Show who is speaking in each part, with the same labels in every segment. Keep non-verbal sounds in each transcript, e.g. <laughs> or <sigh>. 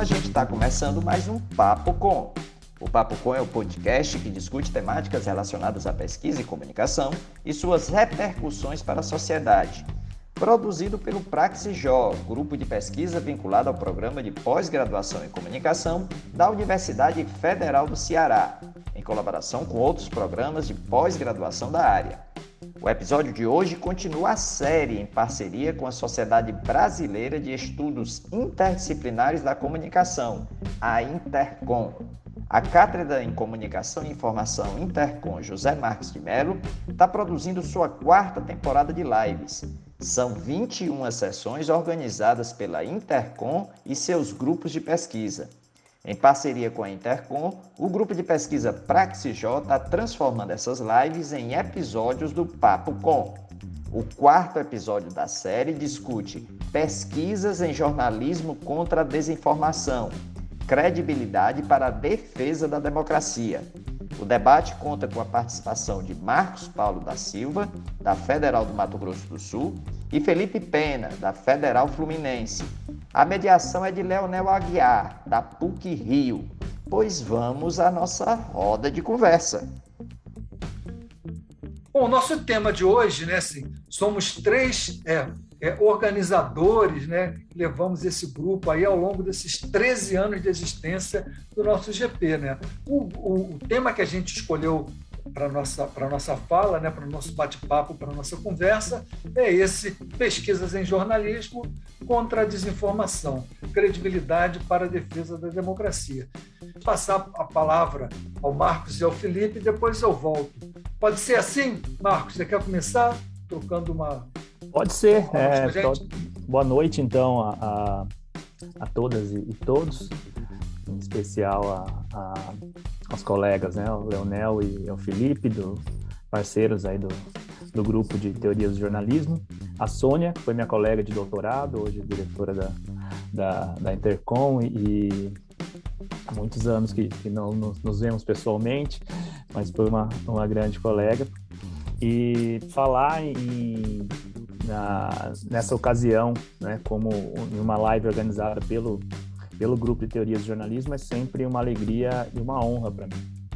Speaker 1: a gente está começando mais um Papo Com. O Papo Com é o podcast que discute temáticas relacionadas à pesquisa e comunicação e suas repercussões para a sociedade. Produzido pelo Praxijó, grupo de pesquisa vinculado ao programa de pós-graduação em comunicação da Universidade Federal do Ceará, em colaboração com outros programas de pós-graduação da área. O episódio de hoje continua a série em parceria com a Sociedade Brasileira de Estudos Interdisciplinares da Comunicação, a Intercom. A Cátedra em Comunicação e Informação Intercom José Marques de Mello está produzindo sua quarta temporada de lives. São 21 sessões organizadas pela Intercom e seus grupos de pesquisa. Em parceria com a Intercom, o grupo de pesquisa Praxijó está transformando essas lives em episódios do Papo Com. O quarto episódio da série discute pesquisas em jornalismo contra a desinformação, credibilidade para a defesa da democracia. O debate conta com a participação de Marcos Paulo da Silva, da Federal do Mato Grosso do Sul, e Felipe Pena, da Federal Fluminense. A mediação é de Leonel Aguiar, da PUC Rio. Pois vamos à nossa roda de conversa.
Speaker 2: Bom, o nosso tema de hoje, né, assim, somos três é, é, organizadores, né, levamos esse grupo aí ao longo desses 13 anos de existência do nosso GP. Né? O, o, o tema que a gente escolheu para nossa para nossa fala, né, para o nosso bate-papo, para a nossa conversa, é esse pesquisas em jornalismo contra a desinformação, credibilidade para a defesa da democracia. Vou passar a palavra ao Marcos e ao Felipe, depois eu volto. Pode ser assim, Marcos? Você quer começar trocando uma?
Speaker 3: Pode ser. É, boa noite, então, a, a, a todas e todos, em especial a, a aos colegas, né? O Leonel e o Felipe, do, parceiros aí do, do grupo de teorias do jornalismo. A Sônia, que foi minha colega de doutorado, hoje diretora da, da, da Intercom e há muitos anos que, que não nos, nos, vemos pessoalmente, mas foi uma, uma grande colega. E falar em, na, nessa ocasião, né, como em uma live organizada pelo pelo grupo de teorias de jornalismo é sempre uma alegria e uma honra para mim.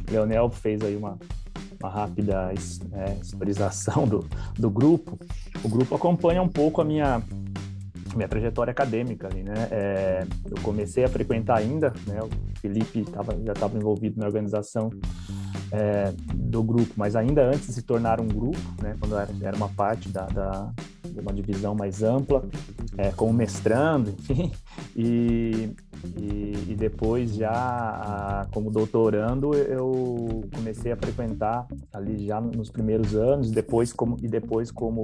Speaker 3: Leonel fez aí uma, uma rápida é, historização do, do grupo. O grupo acompanha um pouco a minha minha trajetória acadêmica ali, né? É, eu comecei a frequentar ainda, né? O Felipe tava, já estava envolvido na organização é, do grupo, mas ainda antes de se tornar um grupo, né? Quando era, era uma parte da, da de uma divisão mais ampla, é, como mestrando, enfim, <laughs> e, e, e depois já a, como doutorando eu comecei a frequentar ali já nos primeiros anos, depois como e depois como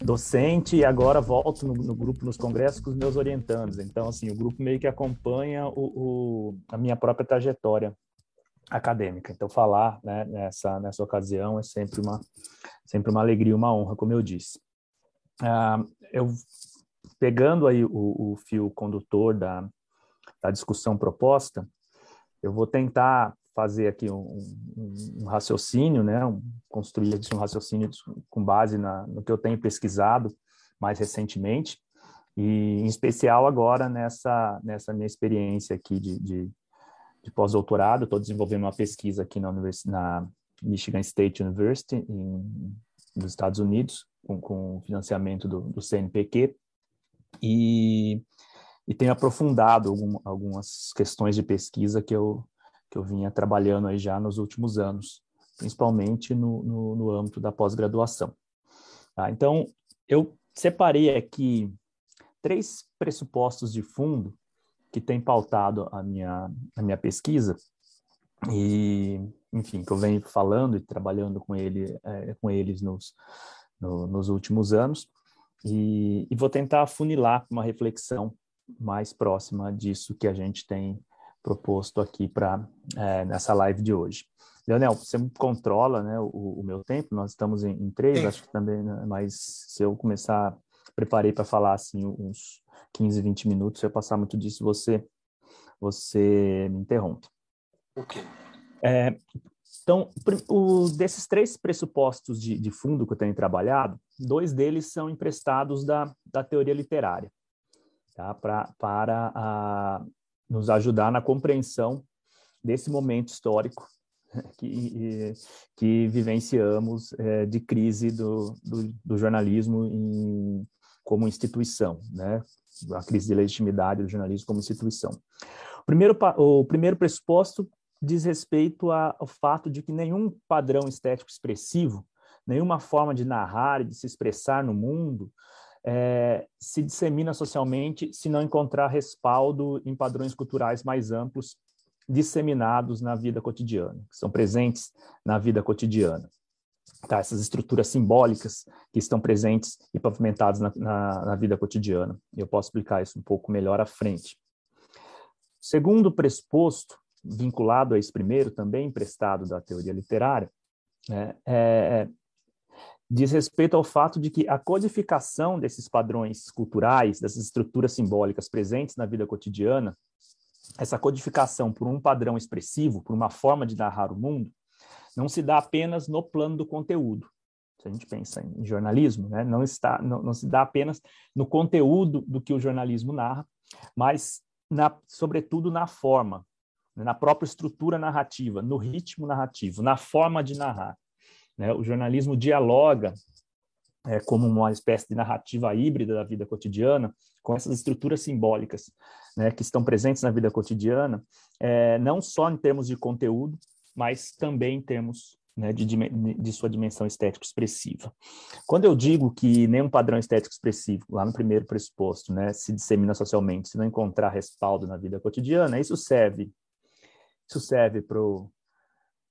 Speaker 3: docente e agora volto no, no, grupo nos congressos com os meus orientandos. Então, assim, o grupo meio que acompanha o, o, a minha própria trajetória acadêmica. Então, falar né, nessa, nessa ocasião é sempre uma, sempre uma alegria, uma honra, como eu disse. Uh, eu, pegando aí o, o fio condutor da, da discussão proposta, eu vou tentar fazer aqui um, um, um raciocínio, né, um, construir um raciocínio com base na, no que eu tenho pesquisado mais recentemente, e em especial agora nessa, nessa minha experiência aqui de, de, de pós-doutorado, estou desenvolvendo uma pesquisa aqui na, na Michigan State University, em, nos Estados Unidos, com, com financiamento do, do CNPq, e e tenho aprofundado algum, algumas questões de pesquisa que eu, que eu vinha trabalhando aí já nos últimos anos, principalmente no, no, no âmbito da pós-graduação. Tá? Então, eu separei aqui três pressupostos de fundo que têm pautado a minha, a minha pesquisa e, enfim, que eu venho falando e trabalhando com, ele, é, com eles nos, no, nos últimos anos, e, e, vou tentar funilar uma reflexão mais próxima disso que a gente tem proposto aqui para é, nessa live de hoje. Leonel, você controla né, o, o meu tempo, nós estamos em, em três, Sim. acho que também, né, mas se eu começar, preparei para falar assim uns 15, 20 minutos, se eu passar muito disso, você, você me interrompe.
Speaker 2: Ok.
Speaker 3: É, então, o, desses três pressupostos de, de fundo que eu tenho trabalhado, dois deles são emprestados da, da teoria literária tá? pra, para a, nos ajudar na compreensão desse momento histórico <laughs> que, que vivenciamos é, de crise do, do, do jornalismo em, como instituição, né? a crise de legitimidade do jornalismo como instituição. O primeiro, o primeiro pressuposto diz respeito ao fato de que nenhum padrão estético expressivo, nenhuma forma de narrar e de se expressar no mundo é, se dissemina socialmente se não encontrar respaldo em padrões culturais mais amplos disseminados na vida cotidiana, que são presentes na vida cotidiana. Tá, essas estruturas simbólicas que estão presentes e pavimentadas na, na, na vida cotidiana. Eu posso explicar isso um pouco melhor à frente. Segundo pressuposto, vinculado a esse primeiro, também emprestado da teoria literária, né, é, é, diz respeito ao fato de que a codificação desses padrões culturais, dessas estruturas simbólicas presentes na vida cotidiana, essa codificação por um padrão expressivo, por uma forma de narrar o mundo, não se dá apenas no plano do conteúdo. Se a gente pensa em jornalismo, né, não, está, não, não se dá apenas no conteúdo do que o jornalismo narra, mas, na, sobretudo, na forma, na própria estrutura narrativa, no ritmo narrativo, na forma de narrar. Né? O jornalismo dialoga é, como uma espécie de narrativa híbrida da vida cotidiana, com essas estruturas simbólicas né, que estão presentes na vida cotidiana, é, não só em termos de conteúdo, mas também em termos né, de, de, sua dimensão estético expressiva. Quando eu digo que nenhum padrão estético expressivo, lá no primeiro pressuposto, né, se dissemina socialmente, se não encontrar respaldo na vida cotidiana, isso serve, isso serve para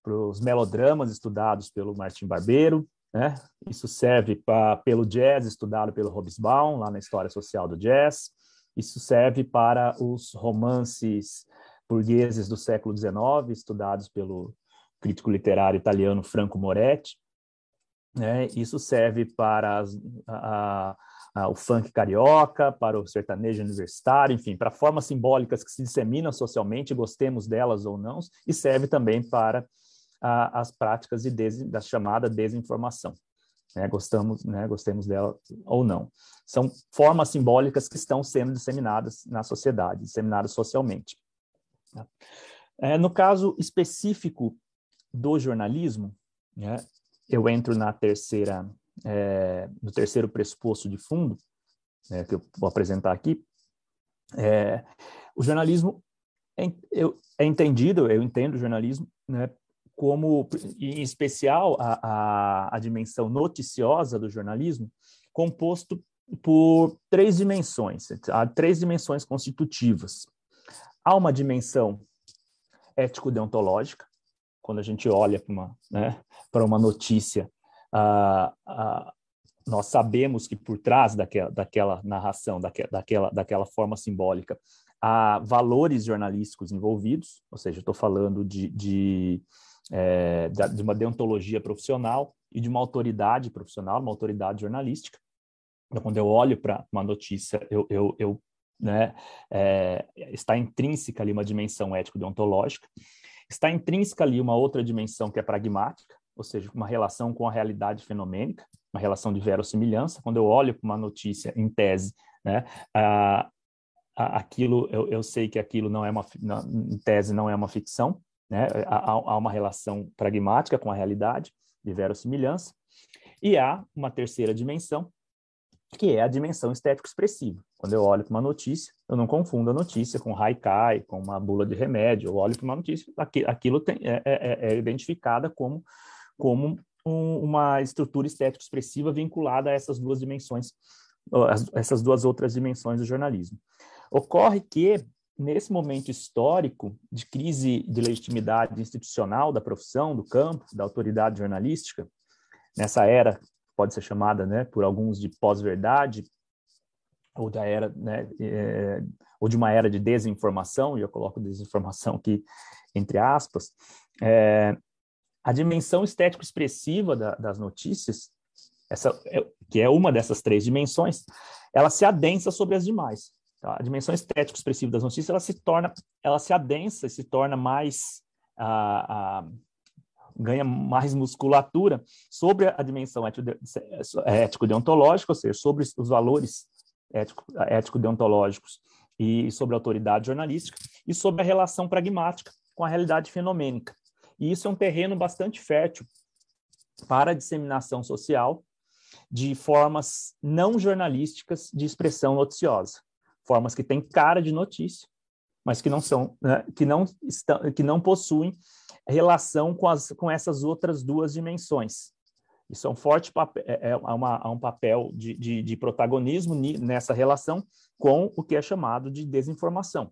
Speaker 3: os melodramas estudados pelo Martin Barbeiro, né? Isso serve pra, pelo jazz estudado pelo Hobsbawm, lá na História Social do Jazz. Isso serve para os romances burgueses do século XIX, estudados pelo crítico literário italiano Franco Moretti. Né? Isso serve para as, a, a, o funk carioca, para o sertanejo universitário, enfim, para formas simbólicas que se disseminam socialmente, gostemos delas ou não, e serve também para a, as práticas de des, da chamada desinformação. Né, gostamos, né, gostemos dela ou não. São formas simbólicas que estão sendo disseminadas na sociedade, disseminadas socialmente. Né. É, no caso específico do jornalismo, né, eu entro na terceira, é, no terceiro pressuposto de fundo, né, que eu vou apresentar aqui. É, o jornalismo é, eu, é entendido, eu entendo o jornalismo né, como, em especial, a, a, a dimensão noticiosa do jornalismo, composto por três dimensões, há três dimensões constitutivas. Há uma dimensão ético-deontológica, quando a gente olha para uma, né, uma notícia, nós sabemos que por trás daquela, daquela narração, daquela, daquela, daquela forma simbólica, há valores jornalísticos envolvidos, ou seja, estou falando de, de é, de uma deontologia profissional e de uma autoridade profissional, uma autoridade jornalística. Então, quando eu olho para uma notícia, eu, eu, eu né, é, está intrínseca ali uma dimensão ético-deontológica, está intrínseca ali uma outra dimensão que é pragmática, ou seja, uma relação com a realidade fenomênica, uma relação de verossimilhança. Quando eu olho para uma notícia em tese, né, a, a, aquilo, eu, eu sei que aquilo não é uma, em tese não é uma ficção, né? Há, há uma relação pragmática com a realidade, de verossimilhança, e há uma terceira dimensão, que é a dimensão estético-expressiva. Quando eu olho para uma notícia, eu não confundo a notícia com haikai, com uma bula de remédio. Eu olho para uma notícia, aquilo tem, é, é, é, identificada como, como um, uma estrutura estético-expressiva vinculada a essas duas dimensões, essas duas outras dimensões do jornalismo. Ocorre que nesse momento histórico de crise de legitimidade institucional da profissão, do campo, da autoridade jornalística, nessa era pode ser chamada, né, por alguns de pós-verdade ou da era, né, é, ou de uma era de desinformação, e eu coloco desinformação aqui entre aspas, é, a dimensão estético-expressiva da, das notícias, essa, é, que é uma dessas três dimensões, ela se adensa sobre as demais. Tá? A dimensão estética expressiva das notícias ela se torna, ela se adensa e se torna mais a, a, ganha mais musculatura sobre a dimensão ético-deontológica, ou seja, sobre os valores ético-deontológicos e sobre a autoridade jornalística. e sobre a relação pragmática com a realidade fenomênica. E isso é um terreno bastante fértil para a disseminação social de formas não jornalísticas de expressão noticiosa, formas que têm cara de notícia, mas que não são, né, que não estão, que não possuem relação com, as, com essas outras duas dimensões. Isso é um forte papel, é, é uma, é um papel de, de, de protagonismo nessa relação com o que é chamado de desinformação.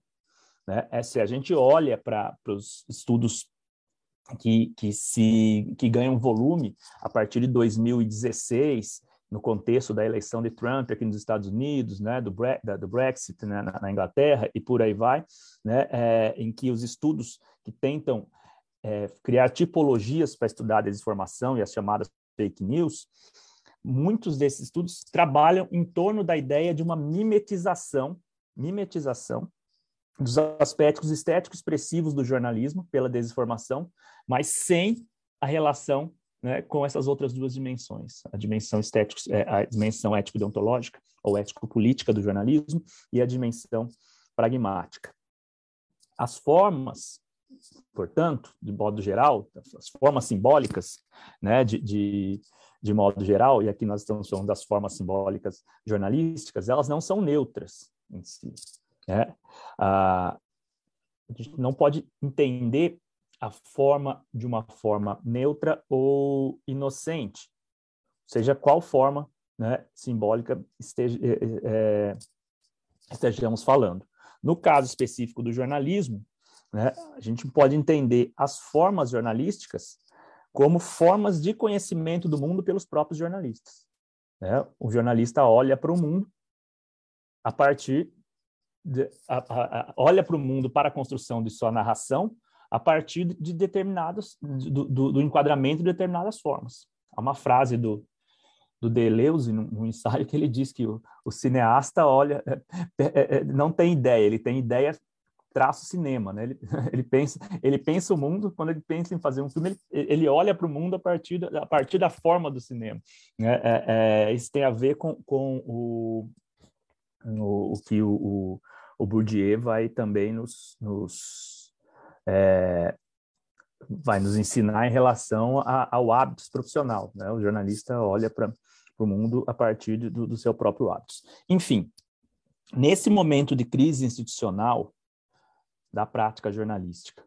Speaker 3: Né? É, se a gente olha para os estudos que, que, se, que ganham volume a partir de 2016, no contexto da eleição de Trump aqui nos Estados Unidos, né, do, bre da, do Brexit né, na, na, Inglaterra e por aí vai, né, é, em que os estudos que tentam é, criar tipologias para estudar a desinformação e as chamadas fake news, muitos desses estudos trabalham em torno da ideia de uma mimetização, mimetização dos aspectos estéticos expressivos do jornalismo pela desinformação, mas sem a relação né, com essas outras duas dimensões, a dimensão estética, é, a dimensão ético-deontológica ou ético-política do jornalismo e a dimensão pragmática. As formas, portanto, de modo geral, as formas simbólicas, né, de, de, de modo geral, e aqui nós estamos falando das formas simbólicas jornalísticas, elas não são neutras em si. Né? Ah, a gente não pode entender a forma de uma forma neutra ou inocente, seja qual forma né, simbólica esteja, é, estejamos falando. No caso específico do jornalismo, né, a gente pode entender as formas jornalísticas como formas de conhecimento do mundo pelos próprios jornalistas. Né? O jornalista olha para o mundo a partir de, a, a, a, olha para o mundo para a construção de sua narração a partir de determinados, do, do, do enquadramento de determinadas formas. Há uma frase do, do Deleuze, no, no ensaio, que ele diz que o, o cineasta olha, <laughs> é, é, é, não tem ideia, ele tem ideia traço cinema, né? Ele, <laughs> ele pensa, ele pensa o mundo quando ele pensa em fazer um filme, ele, ele olha para o mundo a partir da, a partir da forma do cinema. Né? É, é, isso tem a ver com, com o, o, o que o, o, o Bourdieu vai também nos, nos é, vai nos ensinar em relação a, ao hábito profissional. Né? O jornalista olha para o mundo a partir do, do seu próprio hábito. Enfim, nesse momento de crise institucional da prática jornalística,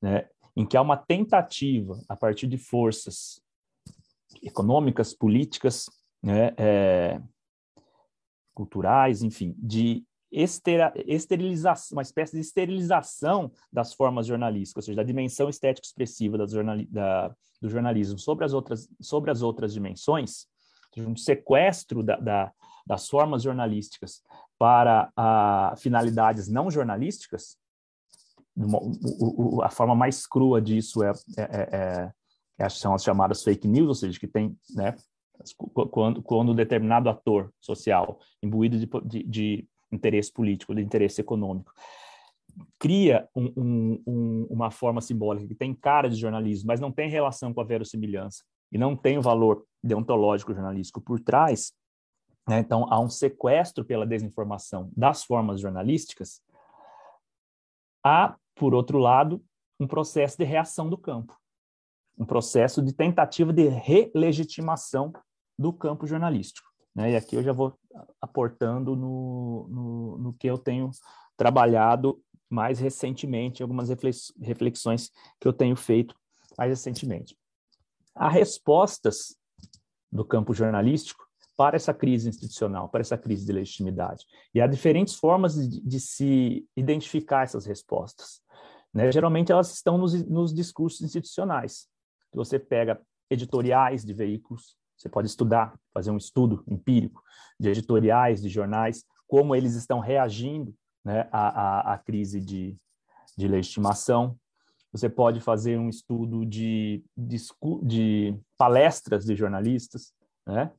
Speaker 3: né, em que há uma tentativa, a partir de forças econômicas, políticas, né, é, culturais, enfim, de esterilização, uma espécie de esterilização das formas jornalísticas, ou seja, da dimensão estética expressiva da, da, do jornalismo sobre as outras, sobre as outras dimensões, um sequestro da, da, das formas jornalísticas para a, finalidades não jornalísticas, a forma mais crua disso é, é, é, é, são as chamadas fake news, ou seja, que tem, né, quando, quando determinado ator social imbuído de, de, de interesse político, de interesse econômico. Cria um, um, um, uma forma simbólica que tem cara de jornalismo, mas não tem relação com a verossimilhança e não tem o valor deontológico jornalístico por trás. Né? Então, há um sequestro pela desinformação das formas jornalísticas. Há, por outro lado, um processo de reação do campo, um processo de tentativa de relegitimação do campo jornalístico. Né? E aqui eu já vou aportando no, no, no que eu tenho trabalhado mais recentemente, algumas reflexões que eu tenho feito mais recentemente. Há respostas do campo jornalístico para essa crise institucional, para essa crise de legitimidade. E há diferentes formas de, de se identificar essas respostas. Né? Geralmente elas estão nos, nos discursos institucionais. Você pega editoriais de veículos, você pode estudar, fazer um estudo empírico de editoriais, de jornais, como eles estão reagindo né, à, à, à crise de, de legitimação. Você pode fazer um estudo de, de, de palestras de jornalistas, né?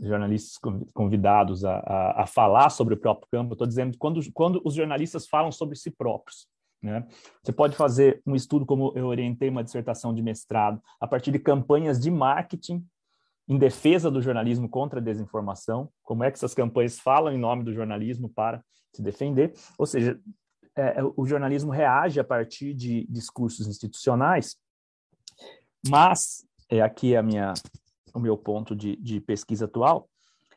Speaker 3: Jornalistas convidados a, a, a, falar sobre o próprio campo. Estou dizendo quando, quando os jornalistas falam sobre si próprios. Né? Você pode fazer um estudo, como eu orientei uma dissertação de mestrado, a partir de campanhas de marketing em defesa do jornalismo contra a desinformação, como é que essas campanhas falam em nome do jornalismo para se defender, ou seja, é, o jornalismo reage a partir de discursos institucionais, mas, é aqui a minha, o meu ponto de, de pesquisa atual,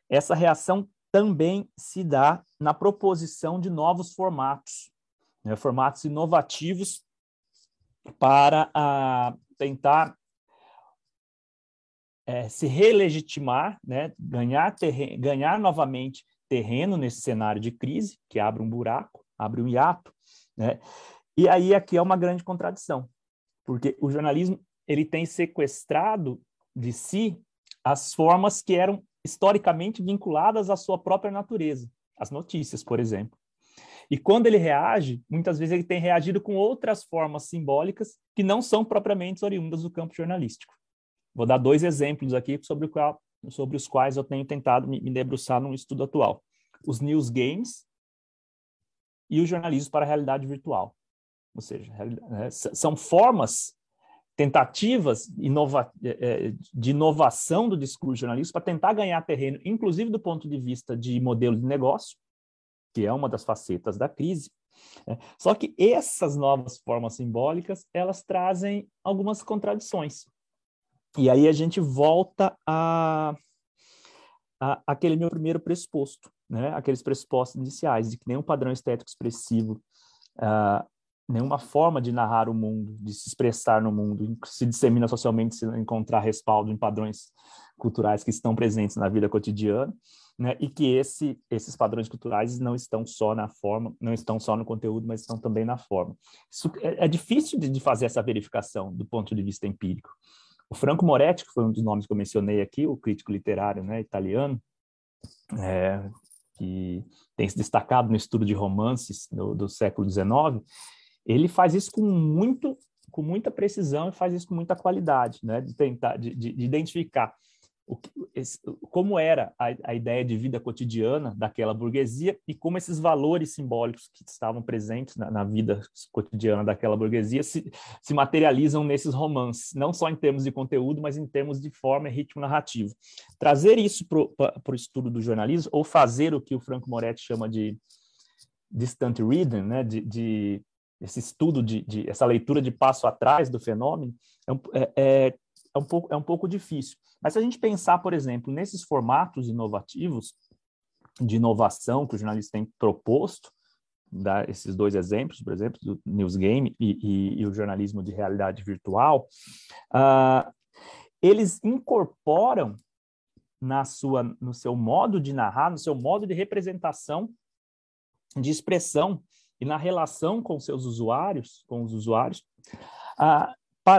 Speaker 3: essa reação também se dá na proposição de novos formatos, né, formatos inovativos para a, tentar é, se relegitimar, né, ganhar, terreno, ganhar novamente terreno nesse cenário de crise, que abre um buraco, abre um hiato. Né? E aí aqui é uma grande contradição, porque o jornalismo ele tem sequestrado de si as formas que eram historicamente vinculadas à sua própria natureza, as notícias, por exemplo. E quando ele reage, muitas vezes ele tem reagido com outras formas simbólicas que não são propriamente oriundas do campo jornalístico. Vou dar dois exemplos aqui sobre, qual, sobre os quais eu tenho tentado me, me debruçar num estudo atual. Os news games e o jornalismo para a realidade virtual. Ou seja, né, são formas tentativas inova é, é, de inovação do discurso jornalístico para tentar ganhar terreno, inclusive do ponto de vista de modelo de negócio, que é uma das facetas da crise. Né? Só que essas novas formas simbólicas, elas trazem algumas contradições. E aí a gente volta a, a aquele meu primeiro pressuposto, né? aqueles pressupostos iniciais, de que nenhum padrão estético expressivo uh, nenhuma forma de narrar o mundo, de se expressar no mundo, se dissemina socialmente se encontrar respaldo em padrões culturais que estão presentes na vida cotidiana, né? E que esse, esses padrões culturais não estão só na forma, não estão só no conteúdo, mas estão também na forma. Isso é, é difícil de, de fazer essa verificação do ponto de vista empírico. O Franco Moretti, que foi um dos nomes que eu mencionei aqui, o crítico literário, né, italiano, é, que tem se destacado no estudo de romances do, do século XIX, ele faz isso com muito com muita precisão e faz isso com muita qualidade, né? De tentar, de, de, de identificar o que, esse, como era a, a, ideia de vida cotidiana daquela burguesia e como esses valores simbólicos que estavam presentes na, na vida cotidiana daquela burguesia se, se, materializam nesses romances, não só em termos de conteúdo, mas em termos de forma e ritmo narrativo. Trazer isso para o estudo do jornalismo, ou fazer o que o Franco Moretti chama de distant reading, né? de, de esse estudo de, de, essa leitura de passo atrás do fenômeno é um, é, é, é, um pouco, é um pouco difícil. Mas se a gente pensar, por exemplo, nesses formatos inovativos de inovação que o jornalista tem proposto, dar esses dois exemplos, por exemplo, do news game e, e, e o jornalismo de realidade virtual, uh, eles incorporam na sua, no seu modo de narrar, no seu modo de representação, de expressão e na relação com seus usuários, com os usuários, ah,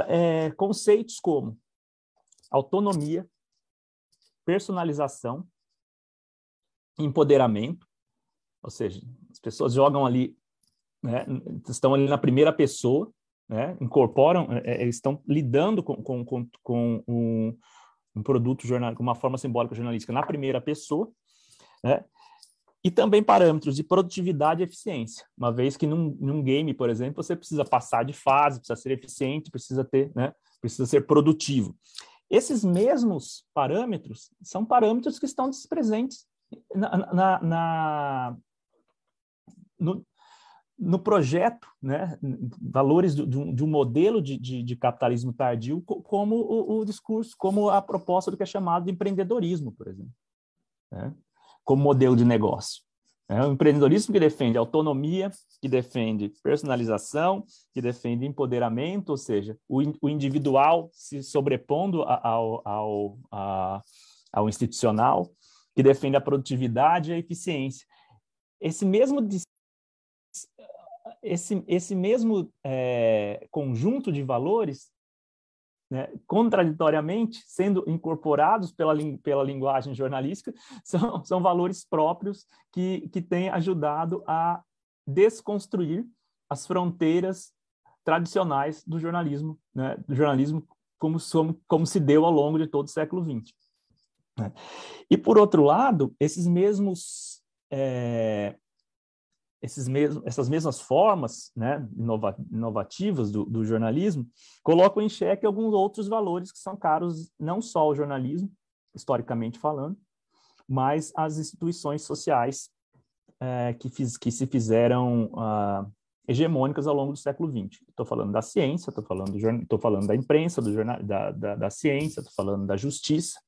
Speaker 3: é, conceitos como autonomia, personalização, empoderamento, ou seja, as pessoas jogam ali, né, estão ali na primeira pessoa, né, incorporam, é, é estão lidando com, com, com, com um, um, produto jornalístico, uma forma simbólica jornalística na primeira pessoa, né, e também parâmetros de produtividade e eficiência, uma vez que num, num, game, por exemplo, você precisa passar de fase, precisa ser eficiente, precisa ter, né, precisa ser produtivo. Esses mesmos parâmetros são parâmetros que estão presentes na, na, na no, no, projeto, né, valores de, um, de um modelo de, de, de, capitalismo tardio, como o, o, discurso, como a proposta do que é chamado de empreendedorismo, por exemplo. Né? Como modelo de negócio. É um empreendedorismo que defende autonomia, que defende personalização, que defende empoderamento, ou seja, o, o individual se sobrepondo ao, ao, ao, ao institucional, que defende a produtividade e a eficiência. Esse mesmo esse, esse mesmo é, conjunto de valores né, contraditoriamente, sendo incorporados pela, pela linguagem jornalística, <laughs> são, são valores próprios que, que têm ajudado a desconstruir as fronteiras tradicionais do jornalismo, né, do jornalismo como, como se deu ao longo de todo o século XX. Né. E, por outro lado, esses mesmos é, esses mesmos, essas mesmas formas né, inova, inovativas do, do, jornalismo colocam em xeque alguns outros valores que são caros não só ao jornalismo, historicamente falando, mas às instituições sociais é, que, fiz, que se fizeram uh, hegemônicas ao longo do século XX. Estou falando da ciência, estou falando, do, falando da imprensa, do jornal, da, da, da ciência, estou falando da justiça,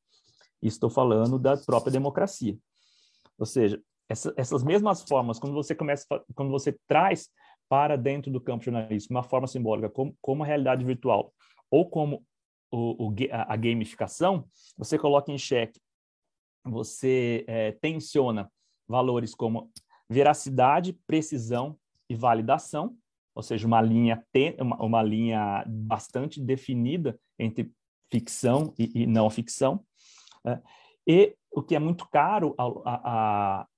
Speaker 3: e estou falando da própria democracia. Ou seja, essa, essas mesmas formas, quando você começa, quando você traz para dentro do campo jornalístico uma forma simbólica como, como a realidade virtual ou como o, o, a gamificação, você coloca em xeque, você é, tensiona valores como veracidade, precisão e validação, ou seja, uma linha, uma, uma linha bastante definida entre ficção e, e não ficção. Né? E o que é muito caro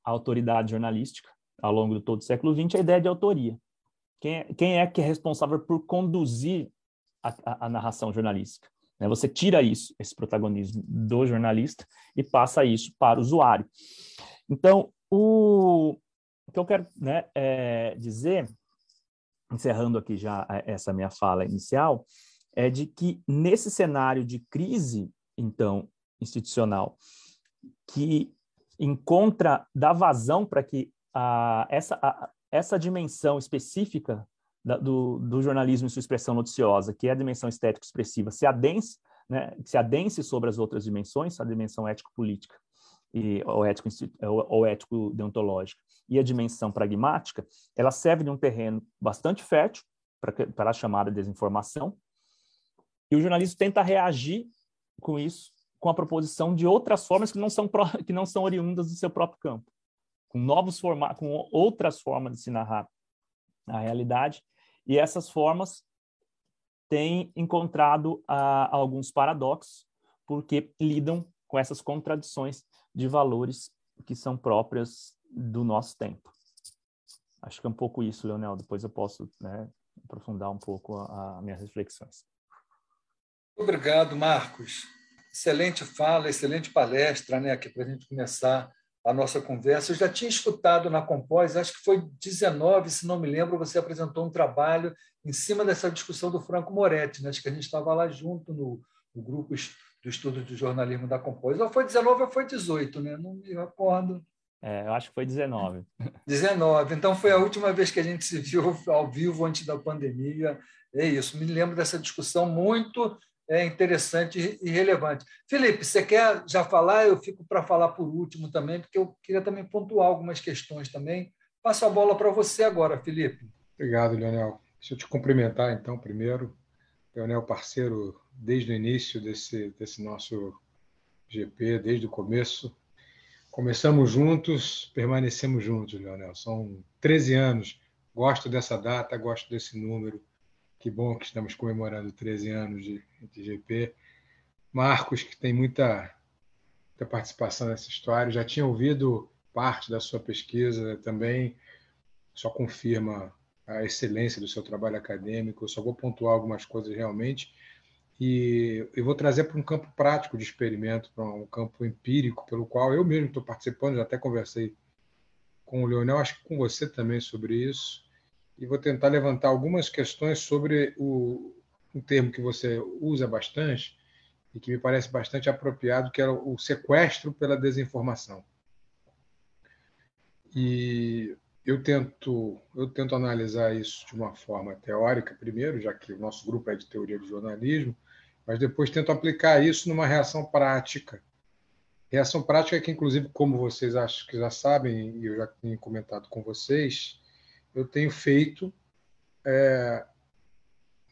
Speaker 3: à, autoridade jornalística ao longo de todo o século XX a ideia de autoria. Quem é, quem é que é responsável por conduzir a, a, a narração jornalística? Né? Você tira isso, esse protagonismo do jornalista e passa isso para o usuário. Então, o, o que eu quero né, é, dizer, encerrando aqui já é, essa minha fala inicial, é de que nesse cenário de crise, então, institucional, que encontra, dá vazão para que a, essa, a, essa dimensão específica da, do, do, jornalismo em sua expressão noticiosa, que é a dimensão estético-expressiva, se adense, né, se adense sobre as outras dimensões, a dimensão ético-política e, ou, ético, ou, ético-deontológica, e a dimensão pragmática, ela serve de um terreno bastante fértil para a chamada desinformação, e o jornalismo tenta reagir com isso, com a proposição de outras formas que não são, <laughs> que não são oriundas do seu próprio campo, com novos formatos, com outras formas de se narrar a realidade, e essas formas têm encontrado ah, alguns paradoxos, porque lidam com essas contradições de valores que são próprias do nosso tempo. Acho que é um pouco isso, Leonel. Depois eu posso né, aprofundar um pouco as minhas reflexões.
Speaker 2: Obrigado, Marcos. Excelente fala, excelente palestra, né, aqui para a gente começar a nossa conversa. Eu já tinha escutado na Compós, acho que foi 19, se não me lembro, você apresentou um trabalho em cima dessa discussão do Franco Moretti, né? acho que a gente estava lá junto no, no grupo do estudo de jornalismo da Compós. Ou foi 19 ou foi 18, né? não me recordo.
Speaker 3: É, eu acho que foi 19.
Speaker 2: 19. <laughs> Então foi a última vez que a gente se viu ao vivo antes da pandemia. É isso. Me lembro dessa discussão muito é interessante e relevante. Felipe, você quer já falar? Eu fico para falar por último também, porque eu queria também pontuar algumas questões também. Passo a bola para você agora, Felipe.
Speaker 4: Obrigado, Leonel. Deixa eu te cumprimentar, então, primeiro. Leonel, parceiro desde o início desse, desse nosso GP, desde o começo. Começamos juntos, permanecemos juntos, Leonel. São 13 anos. Gosto dessa data, gosto desse número que bom que estamos comemorando 13 anos de, de GP. Marcos, que tem muita, muita participação nessa história, já tinha ouvido parte da sua pesquisa também, só confirma a excelência do seu trabalho acadêmico. Eu só vou pontuar algumas coisas realmente e eu vou trazer para um campo prático de experimento, para um campo empírico, pelo qual eu mesmo estou participando, já até conversei com o Leonel, acho que com você também sobre isso e vou tentar levantar algumas questões sobre o, um termo que você usa bastante e que me parece bastante apropriado, que é o sequestro pela desinformação. E eu tento, eu tento analisar isso de uma forma teórica primeiro, já que o nosso grupo é de teoria do jornalismo, mas depois tento aplicar isso numa reação prática. Reação prática que, inclusive, como vocês acho que já sabem, e eu já tinha comentado com vocês, eu tenho feito é,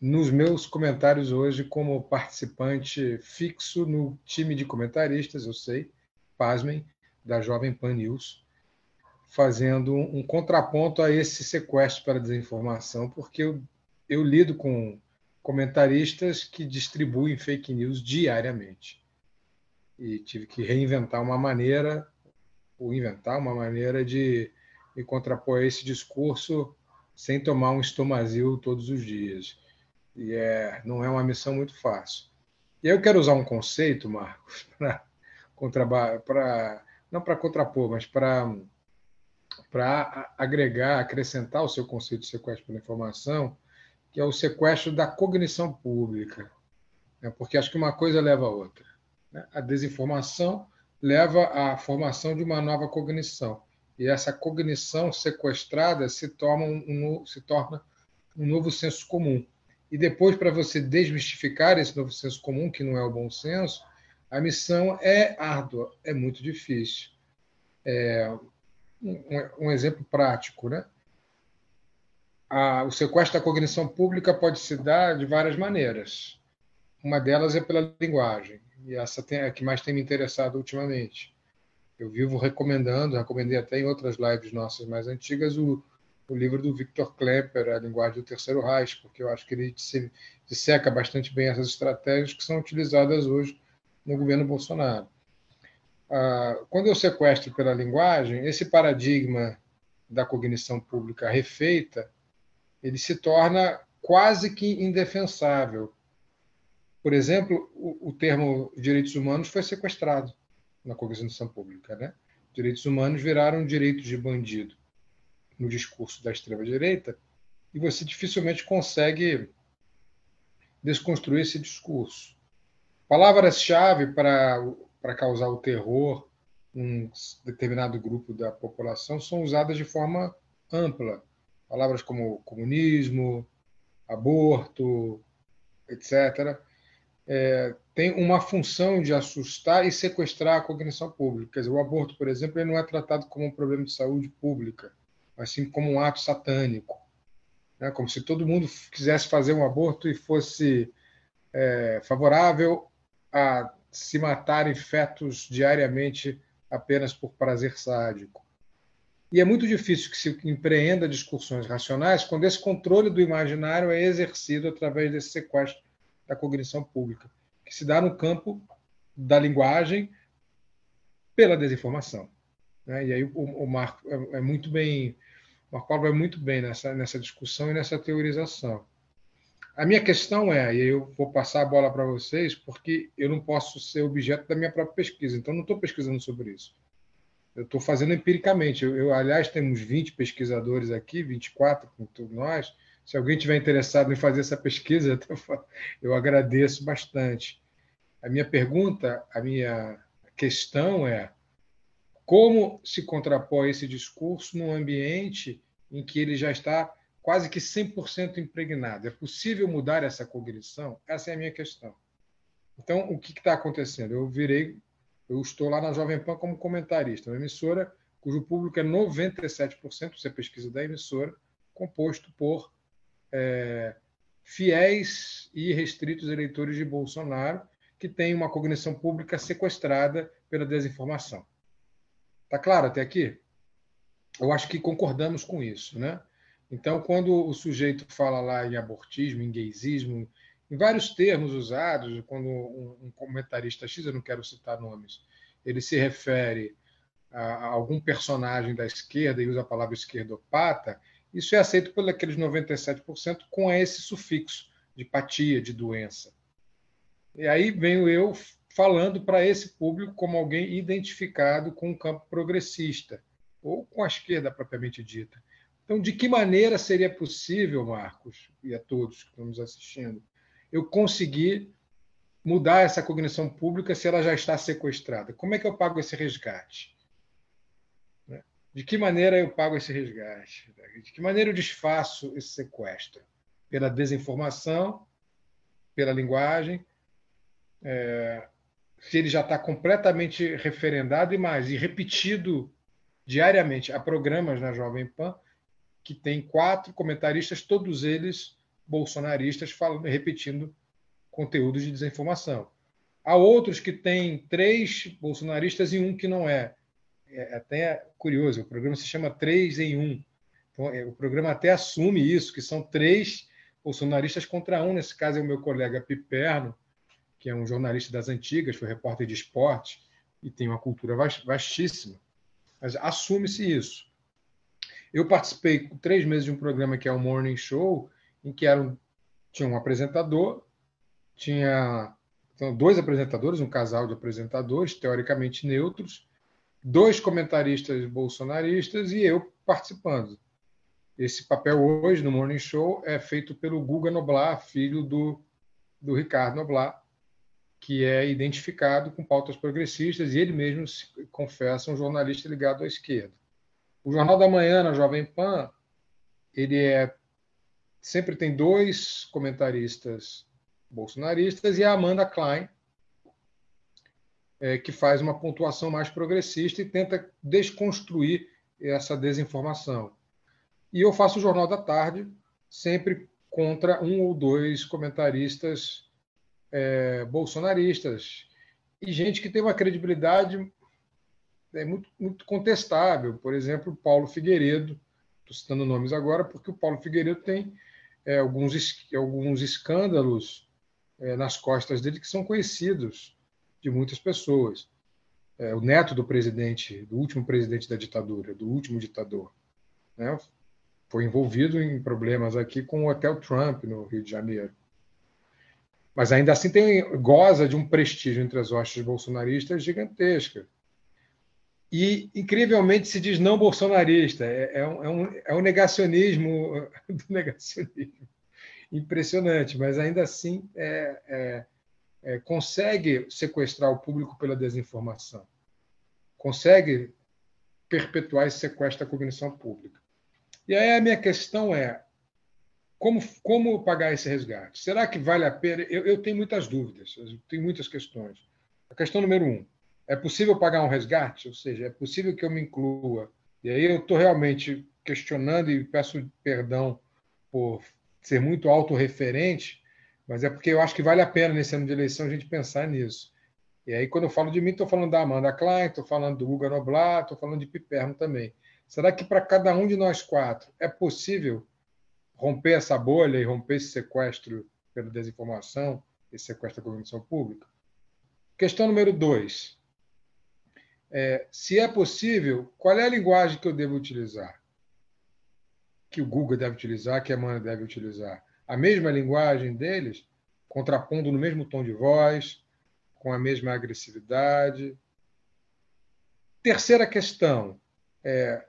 Speaker 4: nos meus comentários hoje como participante fixo no time de comentaristas, eu sei, pasmem, da Jovem Pan News, fazendo um contraponto a esse sequestro para desinformação, porque eu, eu lido com comentaristas que distribuem fake news diariamente. E tive que reinventar uma maneira, ou inventar uma maneira de e contrapor esse discurso sem tomar um estomazil todos os dias. E é, não é uma missão muito fácil. E eu quero usar um conceito, Marcos, <laughs> para para não para contrapor, mas para para agregar, acrescentar o seu conceito de sequestro pela informação, que é o sequestro da cognição pública, né? porque acho que uma coisa leva a outra. Né? A desinformação leva à formação de uma nova cognição. E essa cognição sequestrada se torna um, se torna um novo senso comum. E depois, para você desmistificar esse novo senso comum, que não é o bom senso, a missão é árdua, é muito difícil. É, um, um, exemplo prático, né? A, o sequestro da cognição pública pode se dar de várias maneiras. Uma delas é pela linguagem, e essa tem, é a que mais tem me interessado ultimamente. Eu vivo recomendando, recomendei até em outras lives nossas mais antigas, o, o livro do Victor Klemper, A Linguagem do Terceiro Reich, porque eu acho que ele disseca bastante bem essas estratégias que são utilizadas hoje no governo Bolsonaro. Ah, quando eu sequestro pela linguagem, esse paradigma da cognição pública refeita, ele se torna quase que indefensável. Por exemplo, o, o termo direitos humanos foi sequestrado na cognição pública. Né? Direitos humanos viraram direitos de bandido no discurso da extrema-direita e você dificilmente consegue desconstruir esse discurso. Palavras-chave para, causar o terror um determinado grupo da população são usadas de forma ampla. Palavras como comunismo, aborto, etc é, tem uma função de assustar e sequestrar a cognição pública. Quer dizer, o aborto, por exemplo, ele não é tratado como um problema de saúde pública, mas sim como um ato satânico. Né? Como se todo mundo quisesse fazer um aborto e fosse é, favorável a se matarem fetos diariamente apenas por prazer sádico. E é muito difícil que se empreenda discussões racionais quando esse controle do imaginário é exercido através desse sequestro da cognição pública, que se dá no campo da linguagem pela desinformação. Né? E aí o, o Marco é, é, muito bem, o Marco Paulo vai muito bem nessa, nessa discussão e nessa teorização. A minha questão é, e eu vou passar a bola para vocês, porque eu não posso ser objeto da minha própria pesquisa, então não estou pesquisando sobre isso. Eu estou fazendo empiricamente. Eu, eu, aliás, temos 20 pesquisadores aqui, 24 com todos nós, se alguém tiver interessado em fazer essa pesquisa, <laughs> eu agradeço bastante. A minha pergunta, a minha questão é como se contrapõe esse discurso num ambiente em que ele já está quase que 100% impregnado? É possível mudar essa cognição? Essa é a minha questão. Então, o que está acontecendo? Eu virei, eu estou lá na Jovem Pan como comentarista, uma emissora cujo público é 97%, isso é pesquisa da emissora, composto por é, fiéis e restritos eleitores de Bolsonaro que têm uma cognição pública sequestrada pela desinformação. Tá claro até aqui? Eu acho que concordamos com isso, né? Então, quando o sujeito fala lá em abortismo, em gaysismo, em vários termos usados, quando um comentarista X, eu não quero citar nomes, ele se refere a algum personagem da esquerda e usa a palavra esquerdopata, isso é aceito por aqueles 97% com esse sufixo de patia, de doença. E aí venho eu falando para esse público como alguém identificado com o campo progressista, ou com a esquerda propriamente dita. Então, de que maneira seria possível, Marcos, e a todos que estamos assistindo, eu conseguir mudar essa cognição pública se ela já está sequestrada? Como é que eu pago esse resgate? De que maneira eu pago esse resgate? De que maneira eu desfaço esse sequestro? Pela desinformação, pela linguagem, é, se ele já está completamente referendado e mais, e repetido diariamente. Há programas na Jovem Pan que tem quatro comentaristas, todos eles bolsonaristas, falando, repetindo conteúdos de desinformação. Há outros que têm três bolsonaristas e um que não é. É, é até curioso, o programa se chama Três em Um. Então, é, o programa até assume isso, que são três bolsonaristas contra um. Nesse caso é o meu colega Piperno, que é um jornalista das antigas, foi repórter de esporte e tem uma cultura vastíssima. Mas assume-se isso. Eu participei três meses de um programa que é o Morning Show, em que era um, tinha um apresentador, tinha então, dois apresentadores, um casal de apresentadores, teoricamente neutros, dois comentaristas bolsonaristas e eu participando. Esse papel hoje no Morning Show é feito pelo Guga Noblar, filho do, do Ricardo Noblar, que é identificado com pautas progressistas e ele mesmo se confessa um jornalista ligado à esquerda. O Jornal da Manhã na Jovem Pan, ele é sempre tem dois comentaristas bolsonaristas e a Amanda Klein, é, que faz uma pontuação mais progressista e tenta desconstruir essa desinformação. E eu faço o Jornal da Tarde, sempre contra um ou dois comentaristas é, bolsonaristas e gente que tem uma credibilidade é, muito, muito contestável. Por exemplo, Paulo Figueiredo, estou citando nomes agora, porque o Paulo Figueiredo tem é, alguns, alguns escândalos é, nas costas dele que são conhecidos de muitas pessoas. É, o neto do presidente, do último presidente da ditadura, do último ditador, né, foi envolvido em problemas aqui com o Hotel Trump no Rio de Janeiro. Mas ainda assim tem, goza de um prestígio entre as hostes bolsonaristas gigantesca. E, incrivelmente, se diz não bolsonarista. É, é, um, é, um, é negacionismo <laughs> do negacionismo. Impressionante, mas ainda assim é, é, é, consegue sequestrar o público pela desinformação. Consegue perpetuar esse sequestro da cognição pública. E aí a minha questão é: como, como pagar esse resgate? Será que vale a pena? Eu, eu tenho muitas dúvidas, tenho muitas questões. A questão número um: é possível pagar um resgate? Ou seja, é possível que eu me inclua? E aí eu estou realmente questionando e peço perdão por ser muito autorreferente, mas é porque eu acho que vale a pena nesse ano de eleição a gente pensar nisso. E aí, quando eu falo de mim, estou falando da Amanda Klein, estou falando do Guga Noblat, estou falando de Piperno também. Será que para cada um de nós quatro é possível romper essa bolha e romper esse sequestro pela desinformação, esse sequestro da cognição pública? Questão número dois. É, se é possível, qual é a linguagem que eu devo utilizar? Que o Google deve utilizar, que a Amanda deve utilizar? A mesma linguagem deles, contrapondo no mesmo tom de voz, com a mesma agressividade. Terceira questão: é,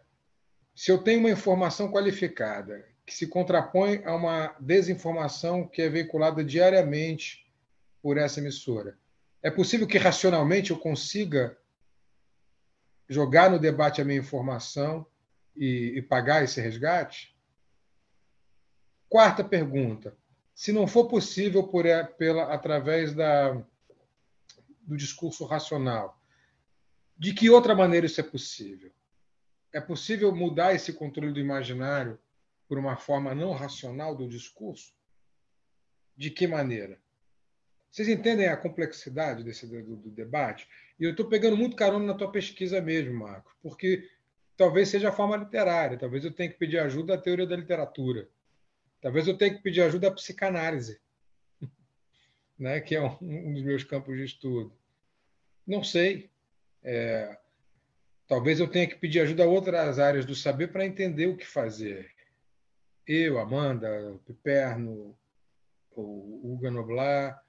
Speaker 4: se eu tenho uma informação qualificada que se contrapõe a uma desinformação que é veiculada diariamente por essa emissora, é possível que racionalmente eu consiga jogar no debate a minha informação e, e pagar esse resgate? Quarta pergunta: se não for possível por, é, pela, através da, do discurso racional, de que outra maneira isso é possível? É possível mudar esse controle do imaginário por uma forma não racional do discurso? De que maneira? Vocês entendem a complexidade desse do, do debate? E eu estou pegando muito carona na tua pesquisa mesmo, Marcos, porque talvez seja a forma literária, talvez eu tenha que pedir ajuda à teoria da literatura, talvez eu tenha que pedir ajuda à psicanálise, <laughs> né, que é um, dos meus campos de estudo. Não sei. É, talvez eu tenha que pedir ajuda a outras áreas do saber para entender o que fazer. Eu, Amanda, Piperno, o Hugo Noblar,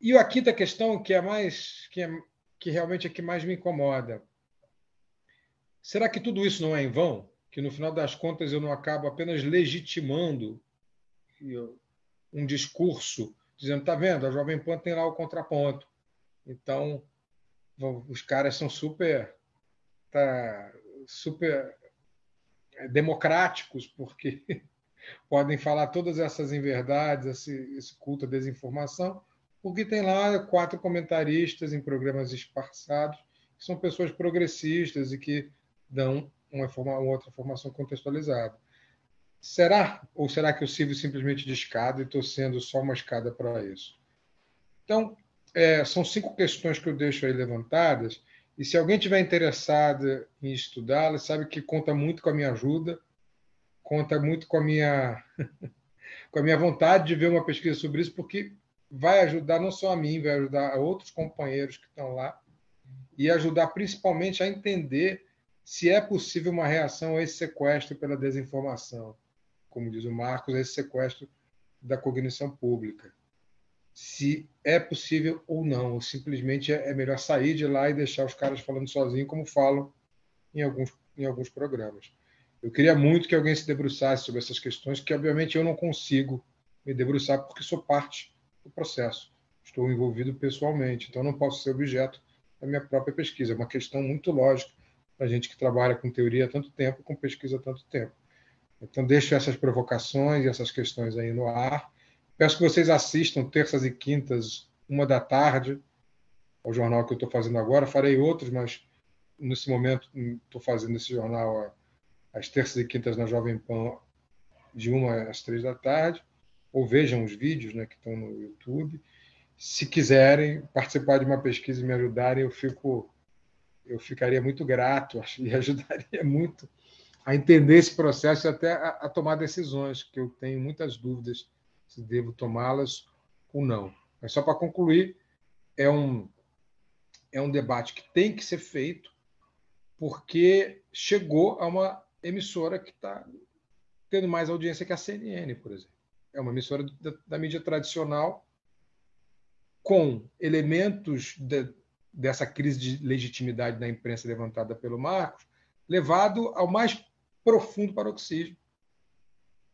Speaker 4: e a quinta questão, que é mais que, é, que realmente é que mais me incomoda. Será que tudo isso não é em vão? Que no final das contas eu não acabo apenas legitimando um discurso dizendo, tá vendo, a Jovem Pan tem lá o contraponto. Então, os caras são super tá, super é, democráticos porque <laughs> podem falar todas essas inverdades, esse, esse culto à desinformação, porque tem lá quatro comentaristas em programas esparçados, que são pessoas progressistas e que dão uma, forma, uma outra formação contextualizada. Será? Ou será que eu sirvo simplesmente de escada e estou sendo só uma escada para isso? Então, é, são cinco questões que eu deixo aí levantadas, e se alguém tiver interessado em estudá-las, sabe que conta muito com a minha ajuda, conta muito com a minha, <laughs> com a minha vontade de ver uma pesquisa sobre isso, porque vai ajudar não só a mim, vai ajudar a outros companheiros que estão lá e ajudar principalmente a entender se é possível uma reação a esse sequestro pela desinformação, como diz o Marcos, esse sequestro da cognição pública. Se é possível ou não, ou simplesmente é melhor sair de lá e deixar os caras falando sozinhos, como falam em alguns, em alguns programas. Eu queria muito que alguém se debruçasse sobre essas questões, que obviamente eu não consigo me debruçar porque sou parte do processo. Estou envolvido pessoalmente, então não posso ser objeto da minha própria pesquisa. É uma questão muito lógica, para a gente que trabalha com teoria há tanto tempo, com pesquisa há tanto tempo. Então, deixo essas provocações e essas questões aí no ar. Peço que vocês assistam terças e quintas, uma da tarde, ao jornal que eu estou fazendo agora. Farei outros, mas nesse momento estou fazendo esse jornal às terças e quintas na Jovem Pan, de uma às três da tarde. Ou vejam os vídeos né, que estão no YouTube. Se quiserem participar de uma pesquisa e me ajudarem, eu fico eu ficaria muito grato <laughs> e ajudaria muito a entender esse processo e até a, a tomar decisões, que eu tenho muitas dúvidas se devo tomá-las ou não. Mas só para concluir, é um, é um debate que tem que ser feito, porque chegou a uma emissora que está tendo mais audiência que a CNN, por exemplo. É uma emissora da, da mídia tradicional com elementos de, dessa crise de legitimidade da imprensa levantada pelo Marcos, levado ao mais profundo paroxismo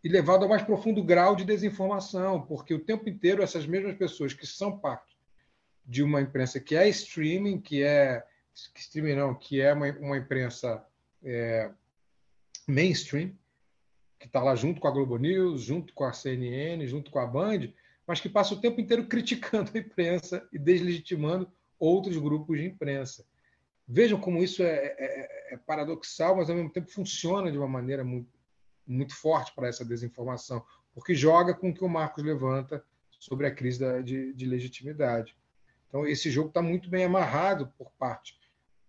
Speaker 4: e levado ao mais profundo grau de desinformação, porque o tempo inteiro essas mesmas pessoas que são parte de uma imprensa que é streaming, que é que streaming não, que é uma, uma imprensa é, mainstream, que está lá junto com a Globo News, junto com a CNN, junto com a Band, mas que passa o tempo inteiro <laughs> criticando a imprensa e deslegitimando outros grupos de imprensa. Vejam como isso é, é, é paradoxal, mas ao mesmo tempo funciona de uma maneira muito, muito forte para essa desinformação, porque joga com o que o Marcos levanta sobre a crise da, de, de legitimidade. Então, esse jogo está muito bem amarrado por parte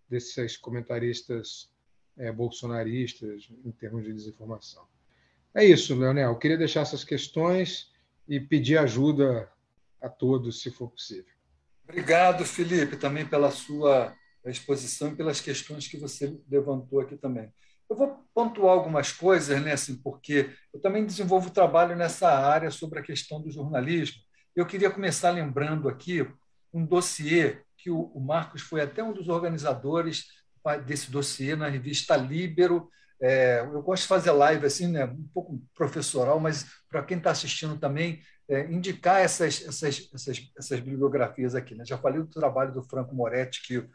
Speaker 4: desses comentaristas é, bolsonaristas em termos de desinformação. É isso, Leonel. Eu queria deixar essas questões e pedir ajuda a todos, se for possível.
Speaker 2: Obrigado, Felipe, também pela sua exposição e pelas questões que você levantou aqui também. Eu vou pontuar algumas coisas, né, assim, porque eu também desenvolvo trabalho nessa área sobre a questão do jornalismo. Eu queria começar lembrando aqui um dossiê que o, Marcos foi até um dos organizadores desse dossiê na revista Libero. É, eu gosto de fazer live assim, né, um pouco professoral, mas para quem está assistindo também, é, indicar essas, essas, essas, essas bibliografias aqui. Né? Já falei do trabalho do Franco Moretti, que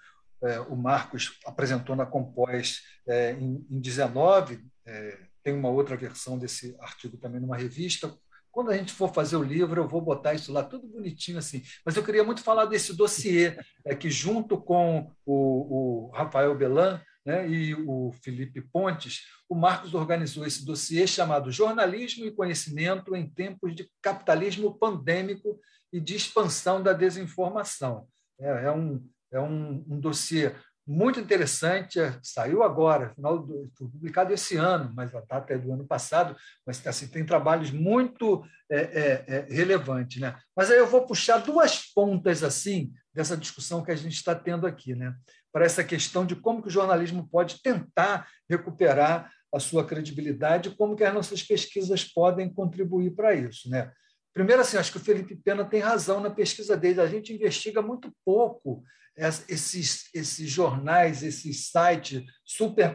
Speaker 2: é, o Marcos apresentou na Compós é, em, em 19, é, tem uma outra versão desse artigo também numa revista. Quando a gente for fazer o livro, eu vou botar isso lá tudo bonitinho assim. Mas eu queria muito falar desse dossiê, é, que junto com o, o Rafael Belan né, e o Felipe Pontes, o Marcos organizou esse dossiê chamado Jornalismo e Conhecimento em Tempos de Capitalismo Pandêmico e de Expansão da Desinformação. É, é um, é um, um dossiê muito interessante, é, saiu agora, final do, foi publicado esse ano, mas a data é do ano passado, mas assim, tem trabalhos muito é, é, é, relevantes. Né? Mas aí eu vou puxar duas pontas assim dessa discussão que a gente está tendo aqui, né? para essa questão de como que o jornalismo pode tentar recuperar a sua credibilidade como que as nossas pesquisas podem contribuir para isso. Né? Primeiro, assim, acho que o Felipe Pena tem razão na pesquisa dele. A gente investiga muito pouco esses, esses jornais, esses sites super,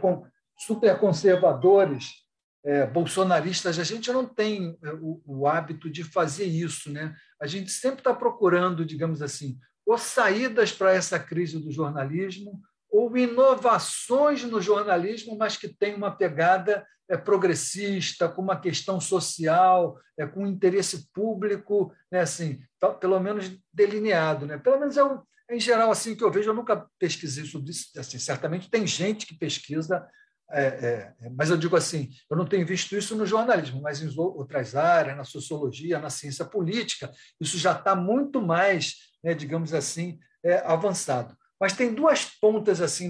Speaker 2: super conservadores, é, bolsonaristas. A gente não tem é, o, o hábito de fazer isso. Né? A gente sempre está procurando, digamos assim, ou saídas para essa crise do jornalismo, ou inovações no jornalismo, mas que tem uma pegada é, progressista, com uma questão social, é, com interesse público, né, assim, pelo menos delineado. Né? Pelo menos é, um, em geral assim que eu vejo. Eu nunca pesquisei sobre isso. Assim, certamente tem gente que pesquisa, é, é, é, mas eu digo assim, eu não tenho visto isso no jornalismo, mas em outras áreas, na sociologia, na ciência política, isso já está muito mais, né, digamos assim, é, avançado. Mas tem duas pontas assim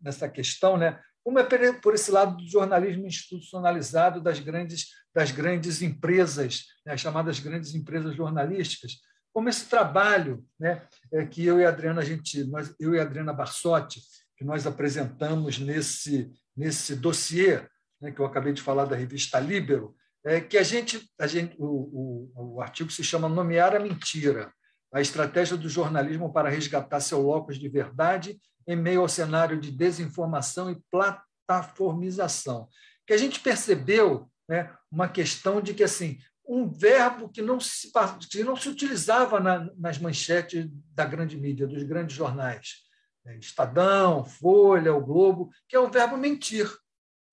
Speaker 2: nessa questão, né? Uma é por esse lado do jornalismo institucionalizado das grandes, das grandes empresas, né, as chamadas grandes empresas jornalísticas, como esse trabalho né, é, que eu e a Adriana, a gente, nós, eu e Adriana Barsotti, que nós apresentamos nesse, nesse dossiê, né, que eu acabei de falar da revista Libero, é que a gente, a gente o, o, o artigo se chama Nomear a Mentira, a estratégia do jornalismo para resgatar seu locus de verdade em meio ao cenário de desinformação e plataformização. Que a gente percebeu né, uma questão de que assim um verbo que não se, que não se utilizava na, nas manchetes da grande mídia, dos grandes jornais. é, Estadão, Folha, o Globo, que é o verbo mentir,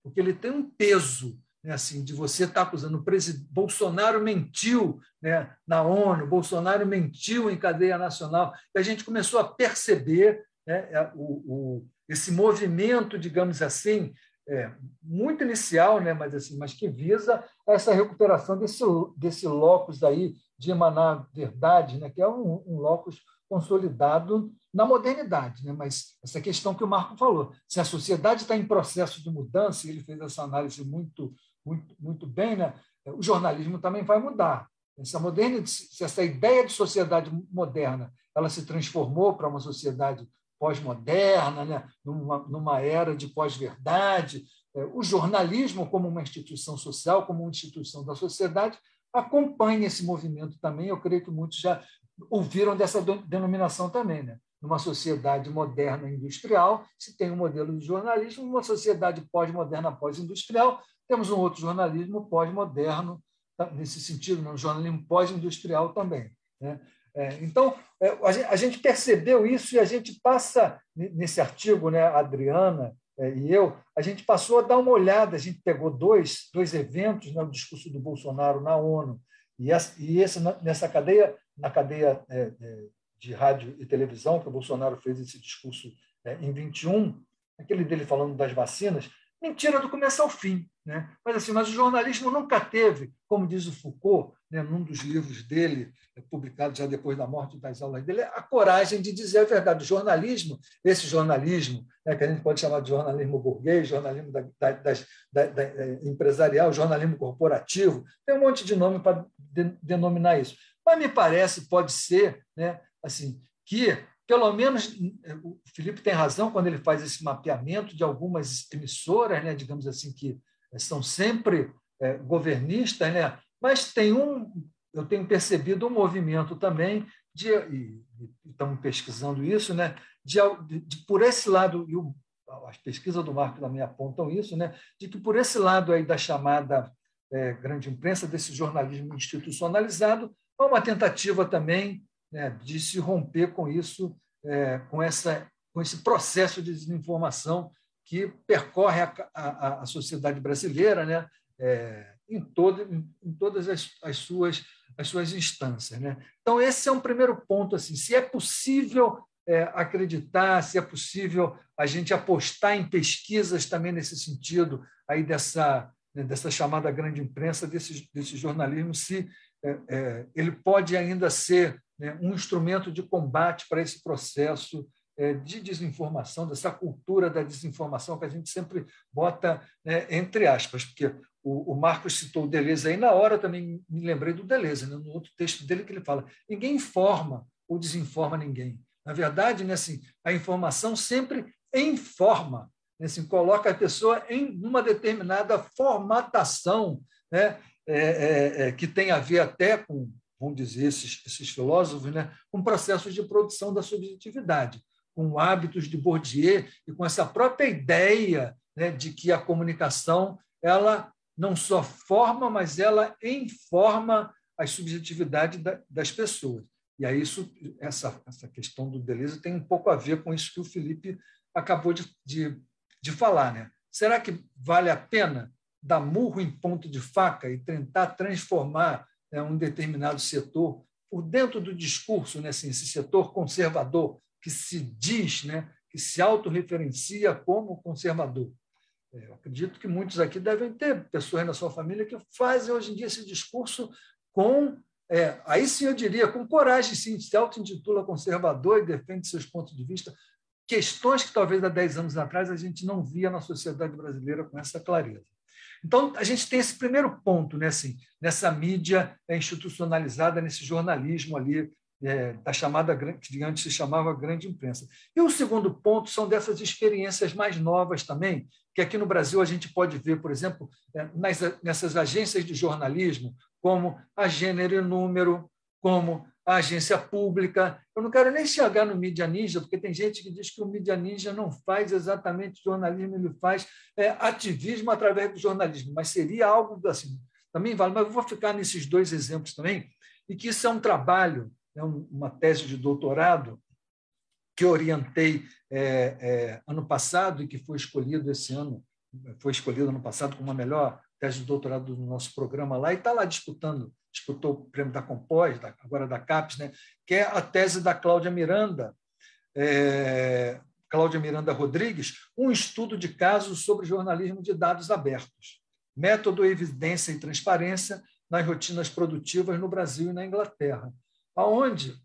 Speaker 2: porque ele tem um peso né, assim, de você estar tá acusando o presidente. Bolsonaro mentiu né, na ONU, Bolsonaro mentiu em cadeia nacional, e a gente começou a perceber né, é, o, o, esse movimento, digamos assim, é, muito inicial, né, mas, assim, mas que visa essa recuperação desse, desse locus aí de emanar verdade, né, que é um, um locus consolidado na modernidade. Né? Mas essa questão que o Marco falou, se a sociedade está em processo de mudança, ele fez essa análise muito, muito, muito bem, né? o jornalismo também vai mudar. Essa, moderna, se essa ideia de sociedade moderna ela se transformou para uma sociedade pós-moderna, né? numa, numa era de pós-verdade, é, o jornalismo, como uma instituição social, como uma instituição da sociedade, acompanha esse movimento também. Eu creio que muitos já ouviram dessa denominação também. Né? Numa sociedade moderna industrial, se tem um modelo de jornalismo, numa sociedade pós-moderna pós-industrial, temos um outro jornalismo pós-moderno, tá, nesse sentido, um jornalismo pós-industrial também. Né? É, então, é, a gente percebeu isso e a gente passa, nesse artigo, né, a Adriana é, e eu, a gente passou a dar uma olhada, a gente pegou dois, dois eventos, né, o discurso do Bolsonaro na ONU e, essa, e esse, nessa cadeia, na cadeia de rádio e televisão, que o Bolsonaro fez esse discurso em 21, aquele dele falando das vacinas, mentira do começo ao fim. Né? Mas, assim, mas o jornalismo nunca teve, como diz o Foucault, né, num dos livros dele, é, publicado já depois da morte das aulas dele, a coragem de dizer a verdade. O jornalismo, esse jornalismo, né, que a gente pode chamar de jornalismo burguês, jornalismo da, da, das, da, é, empresarial, jornalismo corporativo, tem um monte de nome para de, denominar isso. Mas me parece, pode ser, né, assim, que pelo menos o Felipe tem razão quando ele faz esse mapeamento de algumas emissoras, né, digamos assim, que são sempre é, governistas, né, mas tem um, eu tenho percebido um movimento também de, e, e estamos pesquisando isso, né, de, de, por esse lado, e o, as pesquisas do Marco também apontam isso, né, de que por esse lado aí da chamada é, grande imprensa, desse jornalismo institucionalizado, há uma tentativa também né, de se romper com isso, é, com, essa, com esse processo de desinformação que percorre a, a, a sociedade brasileira né, é, em, todo, em, todas as, as, suas, as suas instâncias. Né? Então, esse é um primeiro ponto. Assim, se é possível é, acreditar, se é possível a gente apostar em pesquisas também nesse sentido, aí dessa, né, dessa chamada grande imprensa, desse, desse jornalismo, se é, é, ele pode ainda ser né, um instrumento de combate para esse processo de desinformação, dessa cultura da desinformação que a gente sempre bota né, entre aspas, porque o, o, Marcos citou o Deleuze aí, na hora também me lembrei do Deleuze, né, no outro texto dele que ele fala, ninguém informa ou desinforma ninguém. Na verdade, né, assim, a informação sempre informa, né, assim, coloca a pessoa em uma determinada formatação né, é, é, é, que tem a ver até com vamos dizer, esses, esses filósofos, né, com processos de produção da subjetividade, com hábitos de Bourdieu e com essa própria ideia né, de que a comunicação ela não só forma, mas ela informa a subjetividade das pessoas. E aí isso, essa, essa questão do Deleuze tem um pouco a ver com isso que o Felipe acabou de, de, de falar. Né? Será que vale a pena dar murro em ponto de faca e tentar transformar né, um determinado setor, por dentro do discurso, né, assim, esse setor conservador, que se diz, né, que se autorreferencia como conservador. É, eu acredito que muitos aqui devem ter pessoas na sua família que fazem hoje em dia esse discurso com, é, aí sim eu diria, com coragem, sim, se auto-intitula conservador e defende seus pontos de vista, questões que talvez há 10 anos atrás a gente não via na sociedade brasileira com essa clareza. Então, a gente tem esse primeiro ponto né, assim, nessa mídia institucionalizada, nesse jornalismo ali, é, da chamada, que antes se chamava grande imprensa. E o segundo ponto são dessas experiências mais novas também, que aqui no Brasil a gente pode ver, por exemplo, é, nas, nessas agências de jornalismo, como a Gênero e Número, como a agência pública. Eu não quero nem chegar no Mídia Ninja, porque tem gente que diz que o Mídia Ninja não faz exatamente jornalismo, ele faz é, ativismo através do jornalismo, mas seria algo assim. Também vale, mas eu vou ficar nesses dois exemplos também, e que isso é um trabalho, uma tese de doutorado que orientei é, é, ano passado e que foi escolhido esse ano, foi escolhido ano passado como a melhor tese de doutorado do nosso programa lá, e está lá disputando, disputou o prêmio da Compós, da, agora da CAPES, né, que é a tese da Cláudia Miranda, é, Cláudia Miranda Rodrigues, um estudo de casos sobre jornalismo de dados abertos, método, evidência e transparência nas rotinas produtivas no Brasil e na Inglaterra, aonde?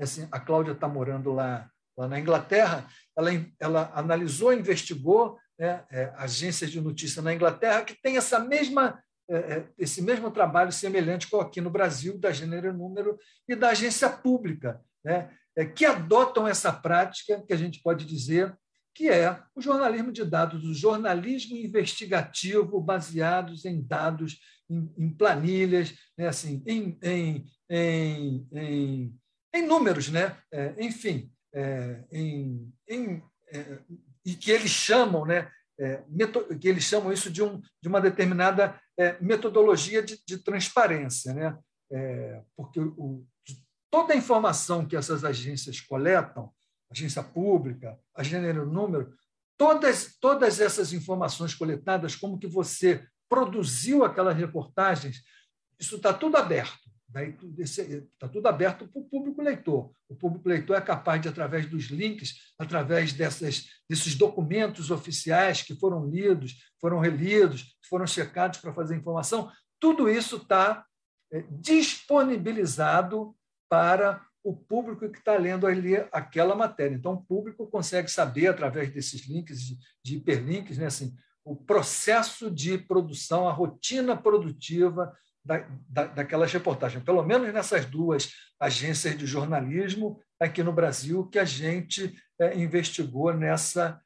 Speaker 2: Assim, a Cláudia está morando lá, lá na Inglaterra, ela, ela analisou, investigou né, é, agências de notícia na Inglaterra que tem essa mesma é, é, esse mesmo trabalho semelhante com aqui no Brasil da Gênero e Número e da agência pública, né, é, que adotam essa prática que a gente pode dizer que é o jornalismo de dados, o jornalismo investigativo baseados em dados, em, em planilhas, né, assim, em, em, em, em, em números, né, é, enfim, é, em, em é, e que eles chamam, né, é, que eles chamam isso de, um, de uma determinada é, metodologia de, de, transparência, né? É, porque o, toda a informação que essas agências coletam, agência pública, a gênero número, todas, todas essas informações coletadas, como que você produziu aquelas reportagens, isso está tudo aberto. Está tudo aberto para o público leitor. O público leitor é capaz de, através dos links, através dessas, desses documentos oficiais que foram lidos, foram relidos, foram checados para fazer informação, tudo isso está é, disponibilizado para o público que está lendo ali aquela matéria. Então, o público consegue saber, através desses links, de, hiperlinks, né, assim, o processo de produção, a rotina produtiva da, da, daquelas reportagens, pelo menos nessas duas agências de jornalismo aqui no Brasil que a gente é, investigou nessa,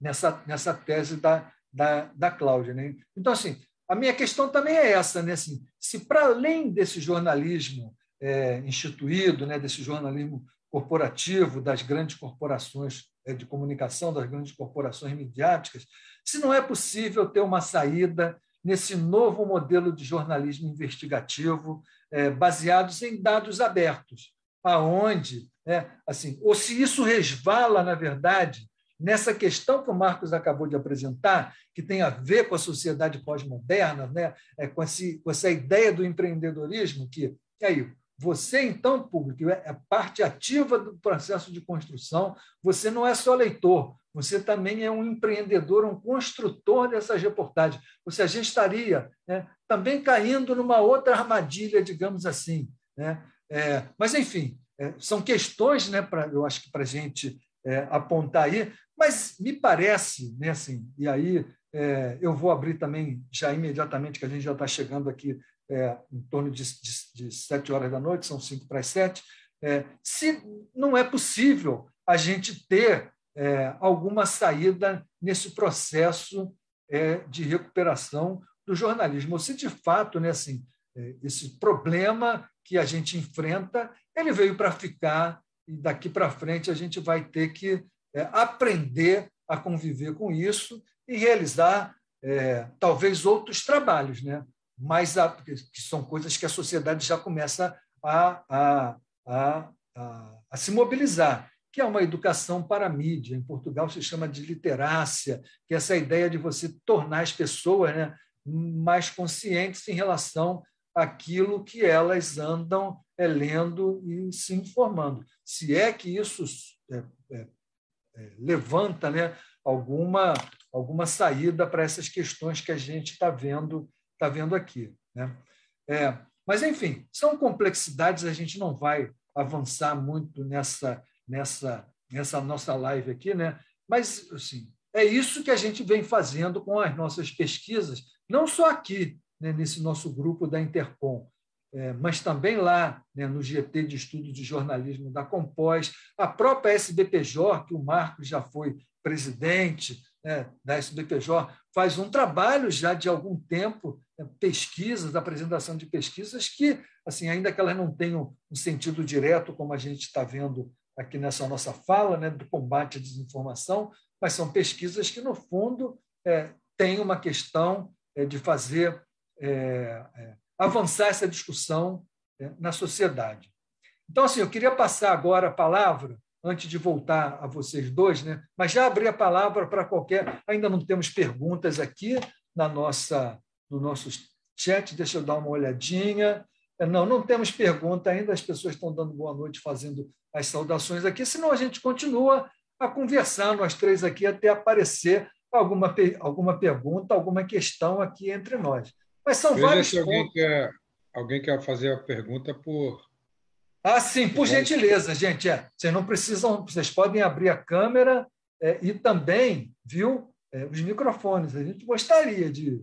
Speaker 2: nessa, nessa tese da, da, da Cláudia. Né? Então, assim, a minha questão também é essa, né? assim, se para além desse jornalismo é, instituído, né, desse jornalismo corporativo das grandes corporações é, de comunicação, das grandes corporações midiáticas, se não é possível ter uma saída nesse novo modelo de jornalismo investigativo é, baseados em dados abertos, aonde, é, assim, ou se isso resvala, na verdade, nessa questão que o Marcos acabou de apresentar, que tem a ver com a sociedade pós-moderna, né, é, com, esse, com essa ideia do empreendedorismo, que aí, você, então, público, é, é parte ativa do processo de construção, você não é só leitor, você também é um empreendedor, um construtor dessas reportagens. Ou seja, a gente estaria né, também caindo numa outra armadilha, digamos assim. Né? É, mas, enfim, é, são questões, né, pra, eu acho que para a gente é, apontar aí, mas me parece, né, assim, e aí é, eu vou abrir também já imediatamente, que a gente já está chegando aqui é, em torno de, de, de sete horas da noite, são cinco para as sete, se não é possível a gente ter é, alguma saída nesse processo é, de recuperação do jornalismo. Ou se de fato, né, assim, é, esse problema que a gente enfrenta, ele veio para ficar e daqui para frente a gente vai ter que é, aprender a conviver com isso e realizar é, talvez outros trabalhos, né? Mas a, que são coisas que a sociedade já começa a, a, a, a, a se mobilizar que é uma educação para a mídia. Em Portugal se chama de literácia, que é essa ideia de você tornar as pessoas né, mais conscientes em relação àquilo que elas andam é, lendo e se informando. Se é que isso é, é, é levanta né, alguma, alguma saída para essas questões que a gente está vendo, tá vendo aqui. Né? É, mas, enfim, são complexidades, a gente não vai avançar muito nessa nessa, nessa nossa live aqui, né? mas assim, é isso que a gente vem fazendo com as nossas pesquisas, não só aqui, né, nesse nosso grupo da Intercom, é, mas também lá né, no GT de Estudo de Jornalismo da Compós, a própria SBPJ, que o Marcos já foi presidente né, da SBPJ, faz um trabalho já de algum tempo, pesquisas, apresentação de pesquisas que, assim, ainda que elas não tenham um sentido direto, como a gente está vendo aqui nessa nossa fala, né, do combate à desinformação, mas são pesquisas que, no fundo, é, têm uma questão é, de fazer é, é avançar essa discussão é, na sociedade. Então, assim, eu queria passar agora a palavra, antes de voltar a vocês dois, né? mas já abri a palavra para qualquer. Ainda não temos perguntas aqui na nossa, no nosso chat, deixa eu dar uma olhadinha. Não, não temos pergunta ainda, as pessoas estão dando boa noite, fazendo as saudações aqui, senão a gente continua a conversar, nós três aqui, até aparecer alguma, alguma pergunta, alguma questão aqui entre nós. Mas são
Speaker 4: Veja
Speaker 2: vários
Speaker 4: se alguém pontos. Quer, alguém quer fazer a pergunta por.
Speaker 2: Ah, sim, por gentileza, gente. É, vocês não precisam, vocês podem abrir a câmera é, e também, viu, é, os microfones. A gente gostaria de é,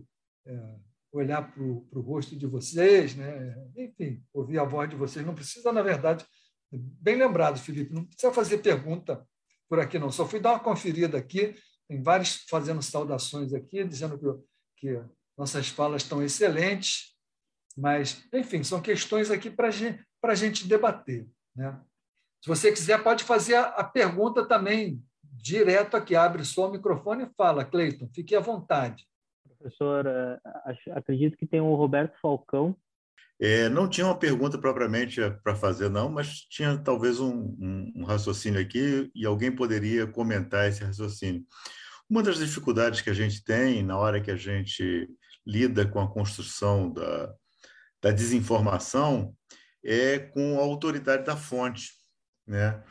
Speaker 2: olhar para o rosto de vocês, né? enfim, ouvir a voz de vocês. Não precisa, na verdade, bem lembrado, Felipe, não precisa fazer pergunta por aqui, não. Só fui dar uma conferida aqui, tem vários fazendo saudações aqui, dizendo que, que nossas falas estão excelentes, mas, enfim, são questões aqui para gente, a gente debater. Né? Se você quiser, pode fazer a, a pergunta também direto aqui, abre só o microfone e fala, Cleiton, fique à vontade.
Speaker 3: Professor, é, acredito que tem o Roberto Falcão.
Speaker 5: É, não tinha uma pergunta propriamente para fazer, não, mas tinha talvez um, um, um, raciocínio aqui e alguém poderia comentar esse raciocínio. Uma das dificuldades que a gente tem na hora que a gente lida com a construção da, da desinformação é com a autoridade da fonte, né?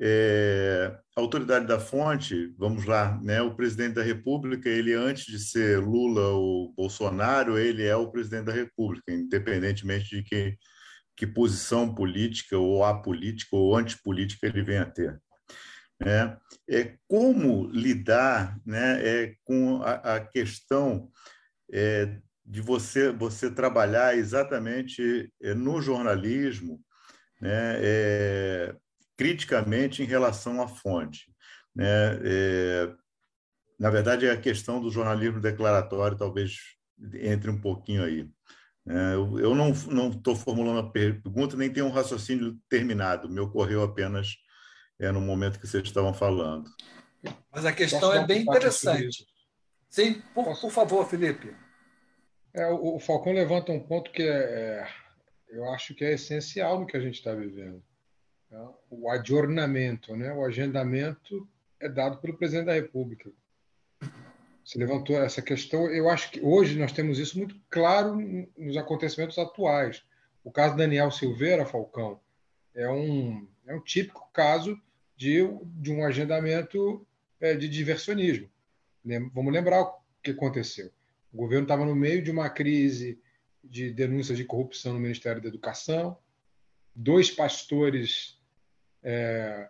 Speaker 5: É, a autoridade da fonte, vamos lá, né? O presidente da República, ele antes de ser Lula ou Bolsonaro, ele é o presidente da República, independentemente de que, que posição política ou apolítica ou antipolítica ele venha a ter. Né? É como lidar, né? É com a, a questão é, de você você trabalhar exatamente é, no jornalismo, né? É, criticamente em relação à fonte. Né? É, na verdade, a questão do jornalismo declaratório talvez entre um pouquinho aí. É, eu não estou formulando a pergunta, nem tenho um raciocínio terminado, me ocorreu apenas é, no momento que vocês estavam falando.
Speaker 2: Mas a questão é bem interessante. Sim, por, por favor, Felipe.
Speaker 4: É, o, o Falcão levanta um ponto que é, é, eu acho que é essencial no que a gente está vivendo o adjornamento, né? o agendamento é dado pelo presidente da República. Você levantou essa questão. Eu acho que hoje nós temos isso muito claro nos acontecimentos atuais. O caso Daniel Silveira Falcão é um, é um típico caso de, de um agendamento é, de diversionismo. Vamos lembrar o que aconteceu. O governo estava no meio de uma crise de denúncias de corrupção no Ministério da Educação. Dois pastores é,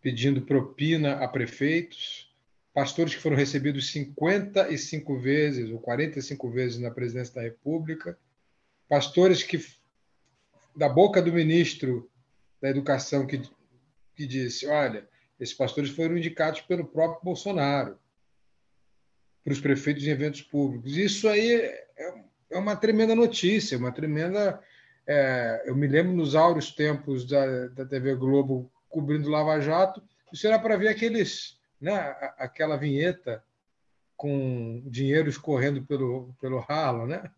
Speaker 4: pedindo propina a prefeitos, pastores que foram recebidos 55 vezes ou 45 vezes na presidência da República, pastores que, da boca do ministro da Educação, que, que disse: olha, esses pastores foram indicados pelo próprio Bolsonaro para os prefeitos em eventos públicos. Isso aí é, é uma tremenda notícia, uma tremenda é, eu me lembro nos áureos tempos da, da TV Globo cobrindo Lava Jato, isso era para ver aqueles, né, aquela vinheta com dinheiro escorrendo pelo, pelo ralo, né?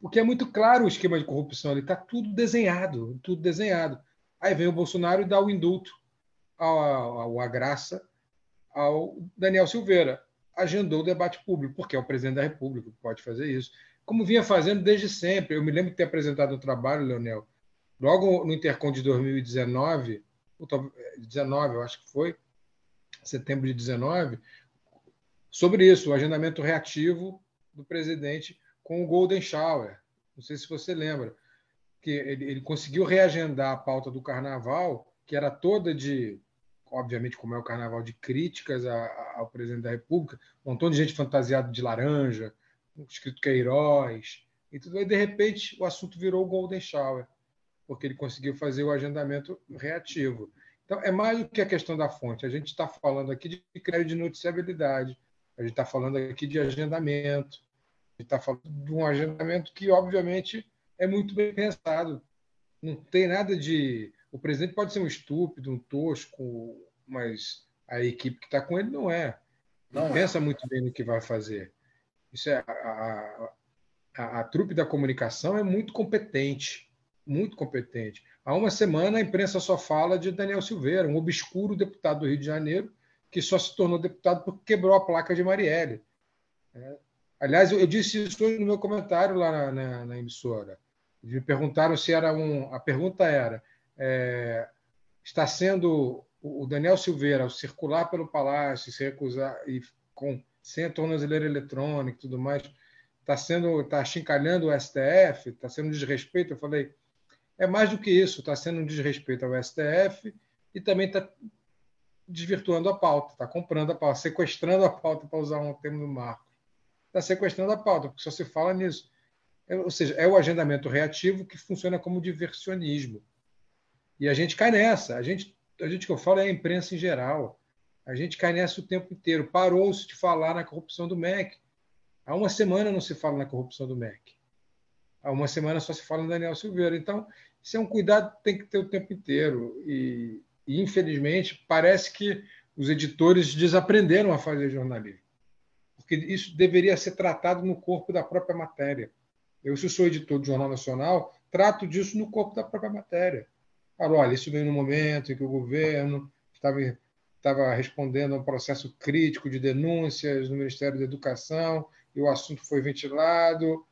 Speaker 4: Porque é muito claro o esquema de corrupção ali, está tudo desenhado, tudo desenhado. Aí vem o Bolsonaro e dá o indulto, ao, ao, a graça ao Daniel Silveira. Agendou o debate público, porque é o presidente da República que pode fazer isso como vinha fazendo desde sempre. Eu me lembro de ter apresentado um trabalho, Leonel, logo no Intercom de 2019, 19, eu acho que foi, setembro de 19, sobre isso, o agendamento reativo do presidente com o Golden Shower. Não sei se você lembra, que ele, ele conseguiu reagendar a pauta do carnaval, que era toda de, obviamente, como é o carnaval, de críticas ao presidente da República, um montão de gente fantasiada de laranja, escrito Queiroz, e tudo. Aí, de repente, o assunto virou o Golden Shower, porque ele conseguiu fazer o agendamento reativo. Então, é mais do que a questão da fonte. A gente está falando aqui de critério de noticiabilidade, a gente está falando aqui de agendamento, a gente está falando de um agendamento que, obviamente, é muito bem pensado. Não tem nada de. O presidente pode ser um estúpido, um tosco, mas a equipe que está com ele não é. Não, não é. pensa muito bem no que vai fazer. Isso é a, a, a, trupe da comunicação é muito competente, muito competente. Há uma semana a imprensa só fala de Daniel Silveira, um obscuro deputado do Rio de Janeiro, que só se tornou deputado porque quebrou a placa de Marielle. É. Aliás, eu, eu, disse isso no meu comentário lá na, na, na, emissora. Me perguntaram se era um. A pergunta era: é, está sendo o Daniel Silveira, ao circular pelo palácio, se recusar e com sem a tornozeleira eletrônica e tudo mais, está sendo está chincalhando o STF, está sendo um desrespeito. Eu falei, é mais do que isso, está sendo um desrespeito ao STF e também está desvirtuando a pauta, está comprando a pauta, sequestrando a pauta, para usar um termo do Marco. Está sequestrando a pauta, porque só se fala nisso. É, ou seja, é o agendamento reativo que funciona como diversionismo. E a gente cai nessa. A gente, a gente que eu falo é a imprensa em geral. A gente cai nessa o tempo inteiro. Parou-se de falar na corrupção do MEC. Há uma semana não se fala na corrupção do MEC. Há uma semana só se fala no Daniel Silveira. Então, isso é um cuidado que tem que ter o tempo inteiro. E, e, infelizmente, parece que os editores desaprenderam a fazer jornalismo. Porque isso deveria ser tratado no corpo da própria matéria. Eu, se sou editor do Jornal Nacional, trato disso no corpo da própria matéria. Falo, olha, isso veio no momento em que o governo estava, estava respondendo a um processo crítico de denúncias no Ministério da Educação e o assunto foi ventilado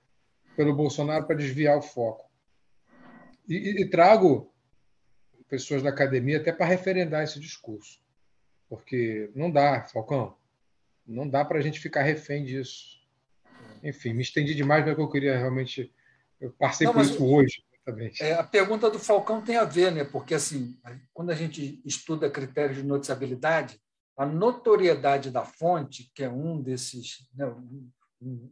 Speaker 4: pelo Bolsonaro para desviar o foco. E, e trago pessoas da academia até para referendar esse discurso. Porque não dá, Falcão, não dá para a gente ficar refém disso. Enfim, me estendi demais, mas eu queria realmente. Eu passei não, por isso hoje.
Speaker 2: É, a pergunta do Falcão tem a ver, né? porque assim, quando a gente estuda critérios de noticiabilidade, a notoriedade da fonte, que é um desses, né, um,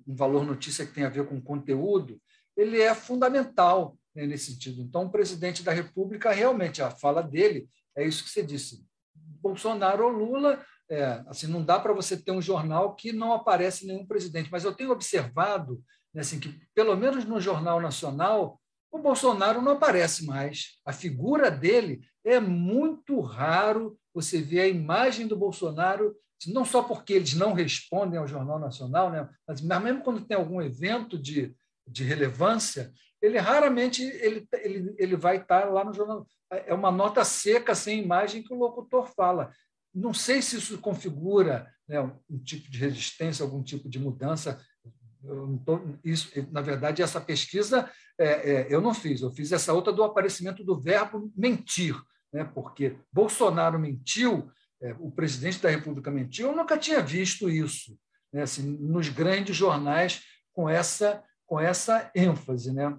Speaker 2: um valor notícia que tem a ver com conteúdo, ele é fundamental né, nesse sentido. Então, o presidente da República, realmente, a fala dele é isso que você disse. Bolsonaro ou Lula, é, assim, não dá para você ter um jornal que não aparece nenhum presidente. Mas eu tenho observado né, assim, que, pelo menos no Jornal Nacional, o Bolsonaro não aparece mais. A figura dele é muito raro você ver a imagem do Bolsonaro, não só porque eles não respondem ao Jornal Nacional, né, mas mesmo quando tem algum evento de, de relevância, ele raramente ele, ele, ele vai estar lá no jornal. É uma nota seca, sem imagem, que o locutor fala. Não sei se isso configura né, um tipo de resistência, algum tipo de mudança. Tô, isso, na verdade, essa pesquisa é, é, eu não fiz. Eu fiz essa outra do aparecimento do verbo mentir, né, porque Bolsonaro mentiu, é, o presidente da República mentiu. Eu nunca tinha visto isso né, assim, nos grandes jornais com essa com essa ênfase, né?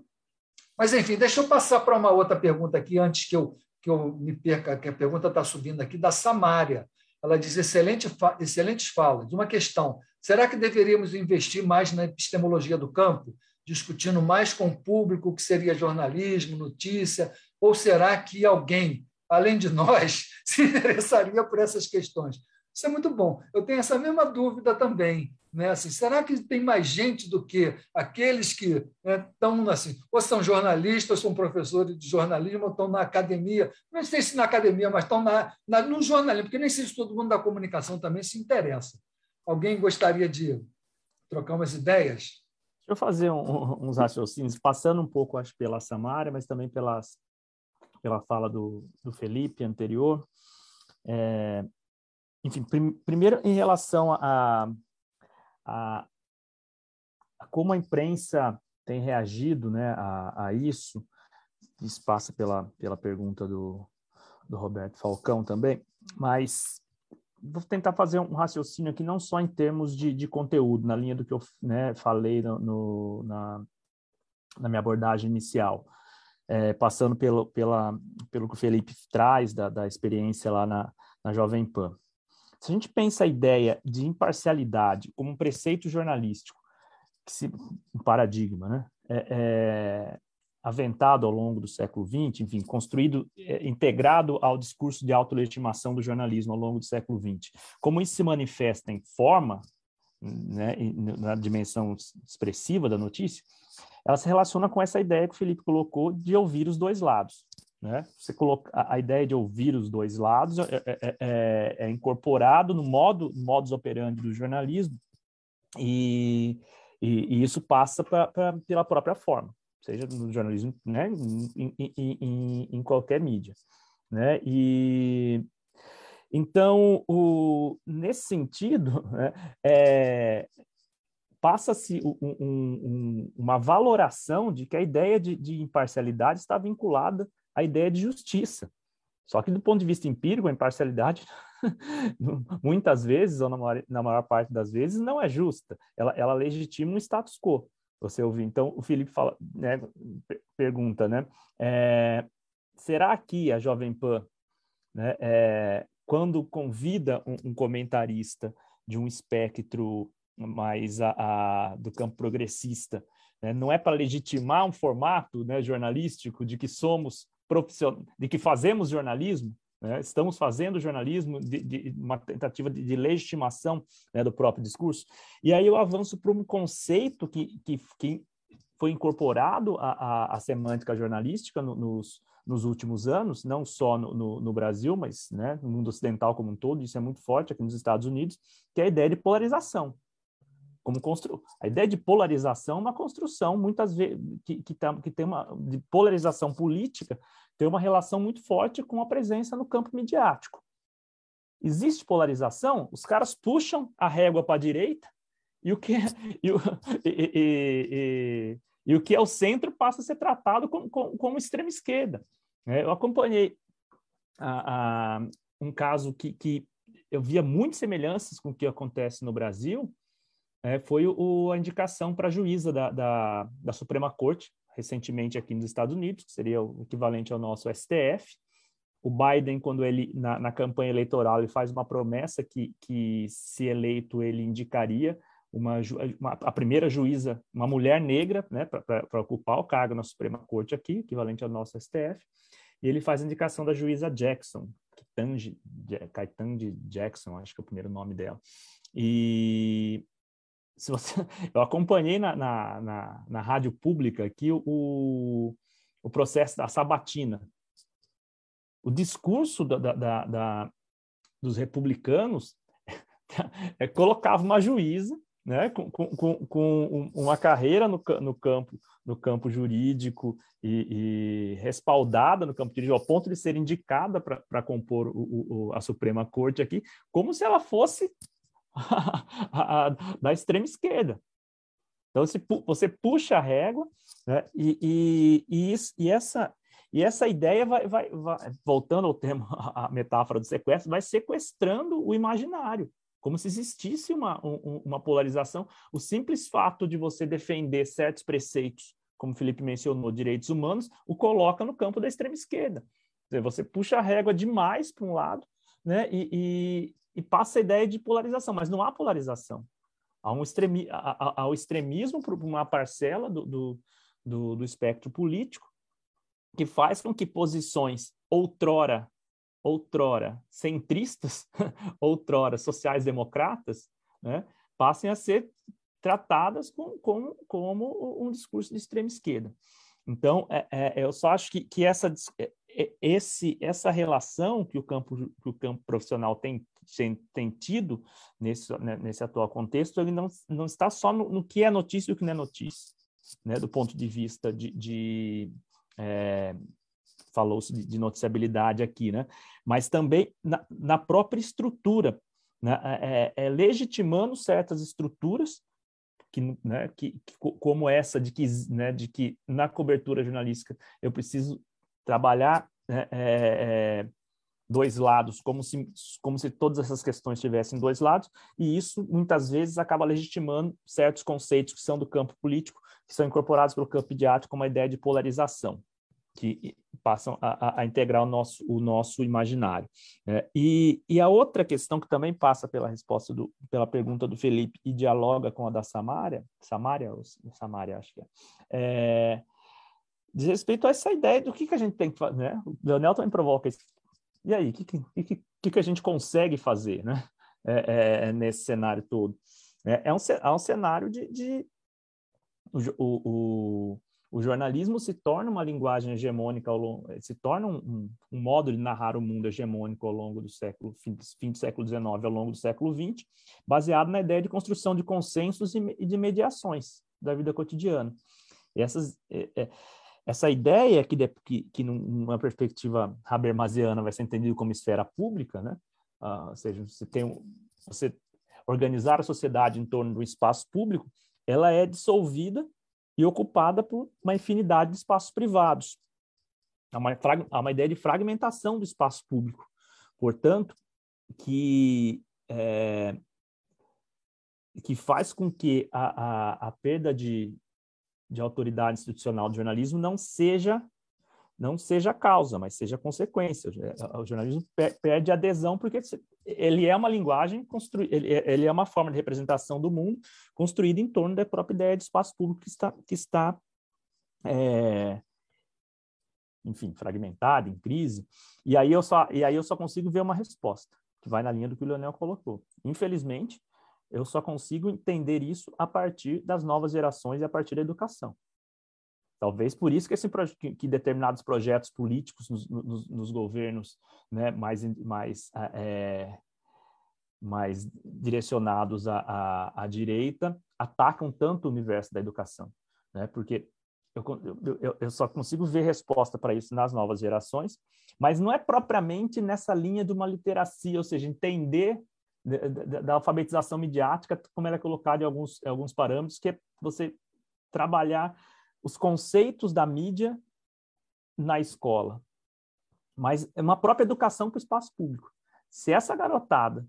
Speaker 2: Mas, enfim, deixa eu passar para uma outra pergunta aqui, antes que eu, que eu me perca, que a pergunta está subindo aqui, da Samária. Ela diz: Excelente, excelentes falas. Uma questão: será que deveríamos investir mais na epistemologia do campo, discutindo mais com o público o que seria jornalismo, notícia? Ou será que alguém, além de nós, <laughs> se interessaria por essas questões? Isso é muito bom. Eu tenho essa mesma dúvida também. Né? Assim, será que tem mais gente do que aqueles que estão, né, assim, ou são jornalistas, ou são professores de jornalismo, ou estão na academia, não sei se na academia, mas estão na, na, no jornalismo, porque nem sei se todo mundo da comunicação também se interessa. Alguém gostaria de trocar umas ideias?
Speaker 3: Deixa eu fazer um, uns raciocínios, passando um pouco, acho, pela Samária, mas também pelas, pela fala do, do Felipe anterior. É, enfim, prim, primeiro em relação a, a, a, como a imprensa tem reagido né, a, a isso, isso passa pela, pela pergunta do, do Roberto Falcão também, mas vou tentar fazer um raciocínio aqui não só em termos de, de conteúdo, na linha do que eu né, falei no, no, na, na minha abordagem inicial, é, passando pelo, pela, pelo que o Felipe traz da, da experiência lá na, na Jovem Pan. Se a gente pensa a ideia de imparcialidade como um preceito jornalístico, se, um paradigma, né? É, é, aventado ao longo do século XX, enfim, construído, é, integrado ao discurso de autolegitimação do jornalismo ao longo do século XX. Como isso se manifesta em forma, né, na dimensão expressiva da notícia, ela se relaciona com essa ideia que o Felipe colocou de ouvir os dois lados. Né? Você coloca a, ideia de ouvir os dois lados é, é, é, é incorporado no modo modus operandi do jornalismo e, e, e isso passa pra, pra, pela própria forma. Seja no jornalismo, né, em, em, em, qualquer mídia, né, e então, o, nesse sentido, <laughs> né, é, passa-se um, um, uma valoração de que a ideia de, de, imparcialidade está vinculada à ideia de justiça. Só que, do ponto de vista empírico, a imparcialidade, <laughs> muitas vezes, ou na maior, na maior, parte das vezes, não é justa. Ela, ela legitima um status quo. Você ouviu? Então, o Felipe fala, né, pergunta, né? É, será que a Jovem Pan, né, é, quando convida um, um, comentarista de um espectro mais a, a, do campo progressista, né, não é para legitimar um formato né, jornalístico de que somos profissionais, de que fazemos jornalismo, né, estamos fazendo jornalismo de, de uma tentativa de, de legitimação né, do próprio discurso. E aí eu avanço para um conceito que, que, que foi incorporado à, semântica jornalística no, nos, nos últimos anos, não só no, no, no Brasil, mas né, no mundo ocidental como um todo, isso é muito forte aqui nos Estados Unidos, que é a ideia de polarização. Como constru... A ideia de polarização é uma construção, muitas vezes, que, que, tá, que tem uma de polarização política, tem uma relação muito forte com a presença no campo midiático. Existe polarização, os caras puxam a régua para a direita e o que e, o, e, e, e, o que é o centro passa a ser tratado como, como, como extrema esquerda. É, eu acompanhei a, a, um caso que, que eu via muitas semelhanças com o que acontece no Brasil, é, foi o, a indicação para a juíza da, da, da, Suprema Corte, recentemente aqui nos Estados Unidos, que seria o equivalente ao nosso STF. O Biden, quando ele, na, na campanha eleitoral, ele faz uma promessa que, que se eleito, ele indicaria uma, uma, a primeira juíza, uma mulher negra, né, para ocupar o cargo na Suprema Corte aqui, equivalente ao nosso STF e ele faz a indicação da juíza Jackson, Ketanji Jackson, acho que é o primeiro nome dela. E se você, <laughs> eu acompanhei na, na, na, na rádio pública aqui o, o processo da sabatina. O discurso da, da, da dos republicanos <laughs> é, colocava uma juíza né, com, com, com uma carreira no, no, campo, no campo jurídico e, e, respaldada no campo jurídico, ao ponto de ser indicada para compor o, o, a Suprema Corte aqui, como se ela fosse <laughs> da extrema esquerda. Então, se, você puxa a régua, né, e, e, e, isso, e, essa, e essa ideia vai, vai, vai, voltando ao tema, <laughs> a metáfora do sequestro, vai sequestrando o imaginário como se existisse uma, um, uma polarização. O simples fato de você defender certos preceitos, como o Felipe mencionou, direitos humanos, o coloca no campo da extrema esquerda. Você puxa a régua demais para um lado né, e, e, passa a ideia de polarização, mas não há polarização. Há um extremi, há, há extremismo para uma parcela do, do, do, do espectro político que faz com que posições outrora outrora centristas, <laughs> outrora sociais-democratas, né, passem a ser tratadas com, com, como um discurso de extrema esquerda. Então, é, é, eu só acho que, que essa, é, esse, essa relação que o campo, que o campo profissional tem, tem, tem tido nesse, né, nesse atual contexto, ele não, não está só no, no, que é notícia e o que não é notícia, né, do ponto de vista de, de é, falou-se de noticiabilidade aqui, né? Mas também na, na própria estrutura, né? É, é, é legitimando certas estruturas que, né, que, que, como essa de que, né, de que na cobertura jornalística eu preciso trabalhar né, é, é, dois lados, como se, como se todas essas questões tivessem dois lados, e isso muitas vezes acaba legitimando certos conceitos que são do campo político, que são incorporados pelo campo midiático como a ideia de polarização que passam a, a, integrar o nosso, o nosso imaginário. É, e, e a outra questão que também passa pela resposta do, pela pergunta do Felipe e dialoga com a da Samária, Samária ou Samária, acho que é, é diz respeito a essa ideia do que, que a gente tem que fazer, né? O Leonel também provoca isso. E aí, o que, que, que, que a gente consegue fazer, né? É, é, é nesse cenário todo. É, é, um, é um cenário de, de o, o, o jornalismo se torna uma linguagem hegemônica, ao longo, se torna um, um, modo de narrar o mundo hegemônico ao longo do século, fim, fim do século XIX, ao longo do século XX, baseado na ideia de construção de consensos e, de mediações da vida cotidiana. essas, é, é, essa ideia que, de, que, que numa perspectiva habermasiana vai ser entendido como esfera pública, né? Ah, ou seja, você tem você organizar a sociedade em torno do espaço público, ela é dissolvida e ocupada por uma infinidade de espaços privados. Há uma, há uma ideia de fragmentação do espaço público. Portanto, que, é, que faz com que a, a, a perda de, de autoridade institucional do jornalismo não seja não seja causa, mas seja consequência. O jornalismo perde adesão porque ele é uma linguagem construída, é, ele, é uma forma de representação do mundo construída em torno da própria ideia de espaço público que está, que está é, enfim, fragmentada, em crise. E aí eu só e aí eu só consigo ver uma resposta que vai na linha do que o Leonel colocou. Infelizmente, eu só consigo entender isso a partir das novas gerações e a partir da educação. Talvez por isso que, esse, que determinados projetos políticos nos, nos, nos governos né, mais, mais, é, mais direcionados à, à, à, direita atacam tanto o universo da educação. Né? Porque eu, eu, eu só consigo ver resposta para isso nas novas gerações, mas não é propriamente nessa linha de uma literacia, ou seja, entender da, da, alfabetização midiática, como ela é colocada em alguns, em alguns parâmetros, que é você trabalhar os conceitos da mídia na escola. Mas é uma própria educação para o espaço público. Se essa garotada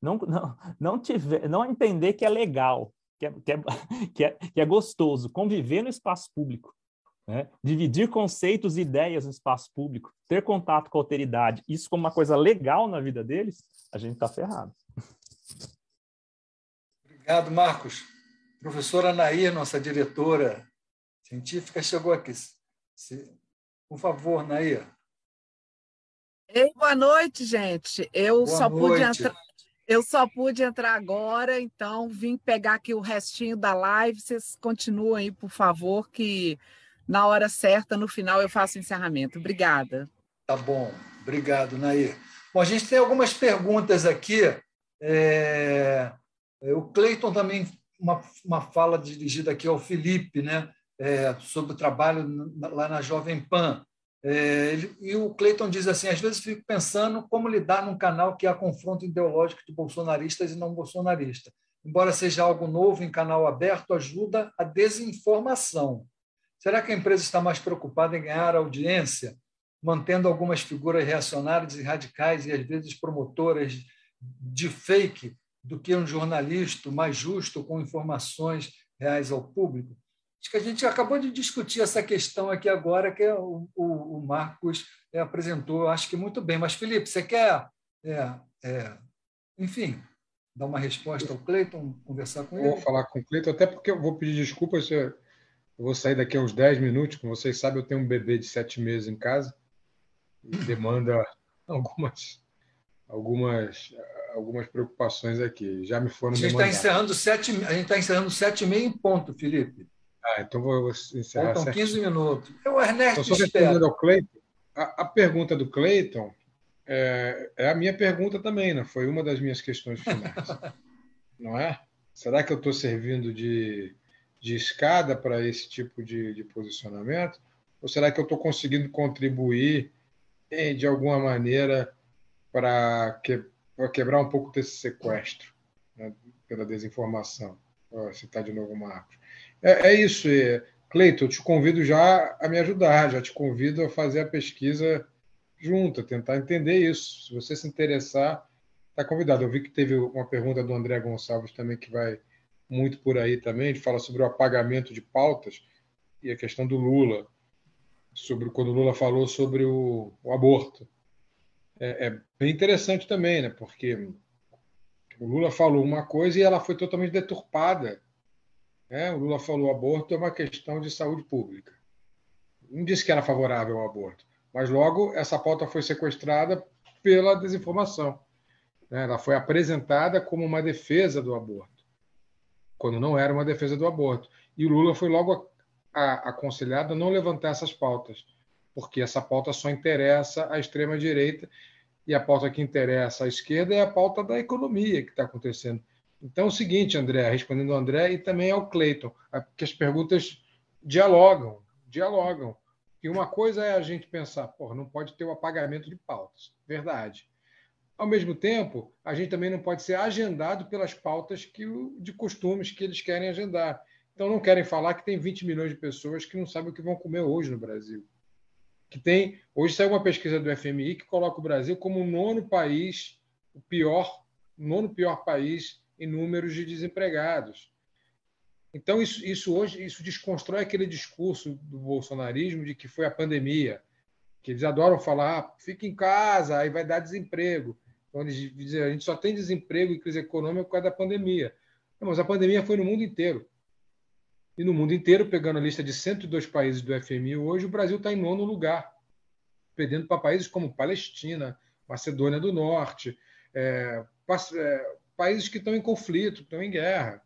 Speaker 3: não, não, não, tiver, não entender que é legal, que é, que, é, <laughs> que, é, que é gostoso conviver no espaço público, né? dividir conceitos e ideias no espaço público, ter contato com a alteridade, isso como uma coisa legal na vida deles, a gente está ferrado.
Speaker 2: Obrigado, Marcos. Professora Nair, nossa diretora científica, chegou aqui. Por favor, Nair.
Speaker 6: Ei, boa noite, gente. Eu boa só noite. pude entrar. Eu só pude entrar agora, então vim pegar aqui o restinho da live. Vocês continuam aí, por favor, que na hora certa, no final, eu faço o encerramento. Obrigada.
Speaker 2: Tá bom. Obrigado, Nair. Bom, a gente tem algumas perguntas aqui. É... O Cleiton também, uma, uma fala dirigida aqui ao Felipe, né? É, sobre o trabalho lá na Jovem Pan. É, ele, e o Cleiton diz assim: às vezes fico pensando como lidar num canal que há confronto ideológico de bolsonaristas e não bolsonaristas. Embora seja algo novo em canal aberto, ajuda a desinformação. Será que a empresa está mais preocupada em ganhar audiência mantendo algumas figuras reacionárias e radicais e às vezes promotoras de fake do que um jornalista mais justo com informações reais ao público? Acho que a gente acabou de discutir essa questão aqui agora, que o, o, o Marcos é, apresentou, acho que muito bem. Mas, Felipe, você quer, é, é, enfim, dar uma resposta ao Cleiton, conversar com ele?
Speaker 4: Vou falar com o Cleiton, até porque eu vou pedir desculpas, eu vou sair daqui a uns 10 minutos. Como vocês sabem, eu tenho um bebê de 7 meses em casa demanda <laughs> algumas, algumas, algumas preocupações aqui. Já me foram
Speaker 2: a gente está encerrando sete, a gente está encerrando sete e meio em ponto, Felipe.
Speaker 4: Ah, então vou encerrar.
Speaker 2: Faltam 15 minutos. É o Ernesto.
Speaker 4: Então, só respondendo ao Cleiton, a, a, pergunta do Cleiton é, é, a minha pergunta também, né? Foi uma das minhas questões finais. <laughs> não é? Será que eu estou servindo de, de escada para esse tipo de, de posicionamento? Ou será que eu estou conseguindo contribuir de alguma maneira para que, quebrar um pouco desse sequestro né, pela desinformação. Vou citar de novo o Marcos. É, é isso, é, Cleiton, eu te convido já a me ajudar, já te convido a fazer a pesquisa junto, a tentar entender isso. Se você se interessar, está convidado. Eu vi que teve uma pergunta do André Gonçalves também que vai muito por aí também, ele fala sobre o apagamento de pautas e a questão do Lula sobre quando o Lula falou sobre o, o aborto. É, é, bem interessante também, né? Porque o Lula falou uma coisa e ela foi totalmente deturpada. Né? O Lula falou aborto é uma questão de saúde pública. Não disse que era favorável ao aborto, mas logo essa pauta foi sequestrada pela desinformação. Né? Ela foi apresentada como uma defesa do aborto, quando não era uma defesa do aborto. E o Lula foi logo aconselhado a não levantar essas pautas, porque essa pauta só interessa à extrema-direita e a pauta que interessa à esquerda é a pauta da economia que está acontecendo. Então é o seguinte, André, respondendo ao André e também ao Cleiton, que as perguntas dialogam, dialogam. E uma coisa é a gente pensar, porra, não pode ter o apagamento de pautas. Verdade. Ao mesmo tempo, a gente também não pode ser agendado pelas pautas que, de costumes que eles querem agendar. Então, não querem falar que tem 20 milhões de pessoas que não sabem o que vão comer hoje no Brasil. Que tem, hoje saiu uma pesquisa do FMI que coloca o Brasil como o nono país, o pior, nono pior país em números de desempregados. Então, isso, isso hoje isso desconstrói aquele discurso do bolsonarismo de que foi a pandemia, que eles adoram falar, ah, fica em casa, aí vai dar desemprego. Então, eles dizem, a gente só tem desemprego e crise econômica por causa da pandemia. Não, mas a pandemia foi no mundo inteiro. E no mundo inteiro, pegando a lista de 102 países do FMI, hoje o Brasil está em nono lugar, perdendo para países como Palestina, Macedônia do Norte, é, é, países que estão em conflito, estão em guerra.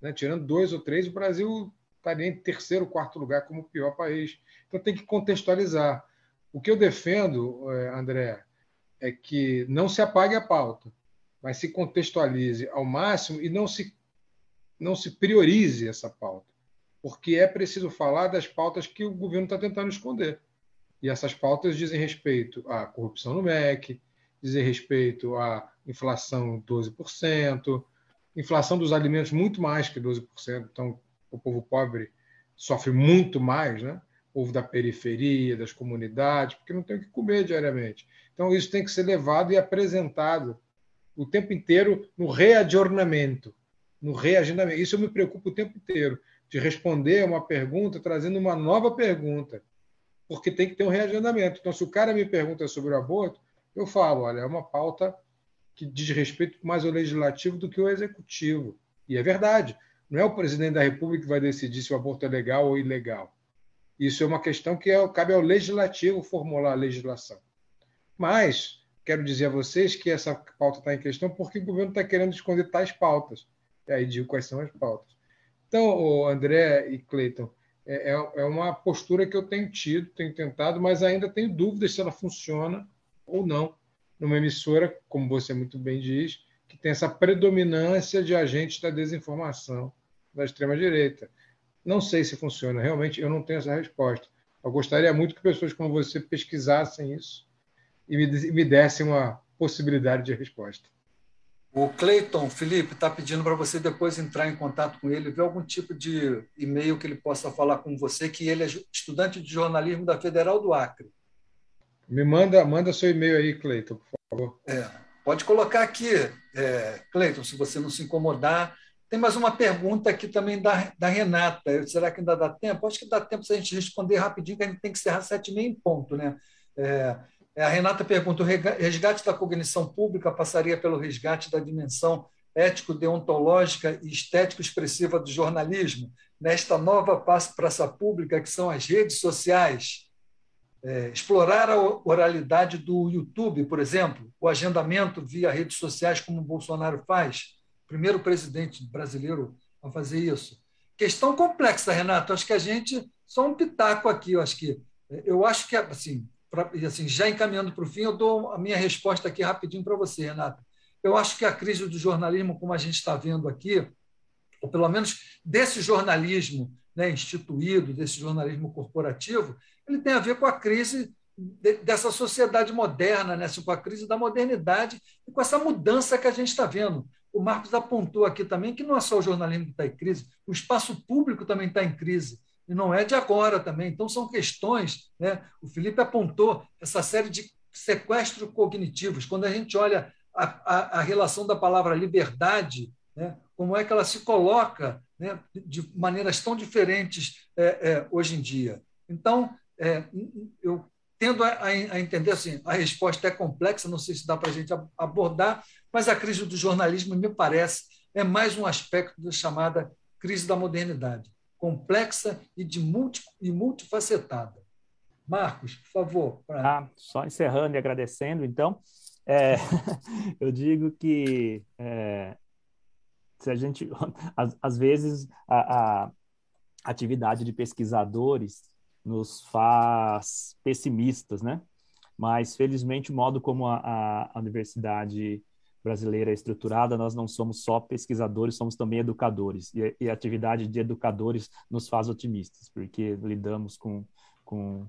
Speaker 4: Né? Tirando dois ou três, o Brasil estaria em terceiro, quarto lugar como o pior país. Então tem que contextualizar. O que eu defendo, é, André, é que não se apague a pauta, mas se contextualize ao máximo e não se, não se priorize essa pauta porque é preciso falar das pautas que o governo está tentando esconder. E essas pautas dizem respeito à corrupção no MEC, dizem respeito à inflação 12%, inflação dos alimentos muito mais que 12%. Então, o povo pobre sofre muito mais, né? Povo da periferia, das comunidades, porque não tem o que comer diariamente. Então, isso tem que ser levado e apresentado o tempo inteiro no readjornamento, no reagendamento. Isso eu me preocupo o tempo inteiro de responder uma pergunta trazendo uma nova pergunta, porque tem que ter um reagendamento. Então, se o cara me pergunta sobre o aborto, eu falo, olha, é uma pauta que diz respeito mais ao legislativo do que ao executivo. E é verdade. Não é o presidente da República que vai decidir se o aborto é legal ou ilegal. Isso é uma questão que é, cabe ao legislativo formular a legislação. Mas quero dizer a vocês que essa pauta está em questão porque o governo está querendo esconder tais pautas. E aí digo quais são as pautas. Então, André e Cleiton, é, é, é uma postura que eu tenho tido, tenho tentado, mas ainda tenho dúvidas se ela funciona ou não numa emissora, como você muito bem diz, que tem essa predominância de agentes da desinformação da extrema-direita. Não sei se funciona, realmente eu não tenho essa resposta. Eu gostaria muito que pessoas como você pesquisassem isso e me, dessem uma possibilidade de resposta.
Speaker 2: O Cleiton, Felipe, está pedindo para você depois entrar em contato com ele, ver algum tipo de e-mail que ele possa falar com você, que ele é estudante de jornalismo da Federal do Acre.
Speaker 4: Me manda, manda seu e-mail aí, Cleiton, por favor.
Speaker 2: É, pode colocar aqui, é, Cleiton, se você não se incomodar. Tem mais uma pergunta aqui também da, da Renata. Será que ainda dá tempo? Acho que dá tempo se a gente responder rapidinho, que a gente tem que encerrar sete e meia em ponto, né? É, é, a Renata pergunta: o resgate da cognição pública passaria pelo resgate da dimensão ético-deontológica e estético-expressiva do jornalismo, nesta nova praça pública que são as redes sociais. É, explorar a oralidade do YouTube, por exemplo, o agendamento via redes sociais, como o Bolsonaro faz, primeiro presidente brasileiro a fazer isso. Questão complexa, Renato. Acho que a gente só um pitaco aqui. Eu acho que eu acho que assim pra, assim, já encaminhando para o fim, eu dou a minha resposta aqui rapidinho para você, Renata. Eu acho que a crise do jornalismo, como a gente está vendo aqui, ou pelo menos desse jornalismo né, instituído, desse jornalismo corporativo, ele tem a ver com a crise dessa sociedade moderna, né, com a crise da modernidade e com essa mudança que a gente está vendo. O Marcos apontou aqui também que não é só o jornalismo que está em crise, o espaço público também está em crise e não é de agora também. Então, são questões. Né? O Felipe apontou essa série de sequestros cognitivos. Quando a gente olha a, a, a relação da palavra liberdade, né? como é que ela se coloca né? de maneiras tão diferentes é, é, hoje em dia. Então, é, eu tendo a, a, entender assim, a resposta é complexa, não sei se dá para a gente abordar, mas a crise do jornalismo, me parece, é mais um aspecto da chamada crise da modernidade complexa e, de multi, e multifacetada. Marcos, por favor.
Speaker 3: Pra... Ah, só encerrando e agradecendo, então, é, <laughs> eu digo que é, se a gente, <laughs> às, às vezes, a, a, atividade de pesquisadores nos faz pessimistas, né? Mas, felizmente, o modo como a, a universidade brasileira é estruturada, nós não somos só pesquisadores, somos também educadores. E, e a atividade de educadores nos faz otimistas, porque lidamos com, com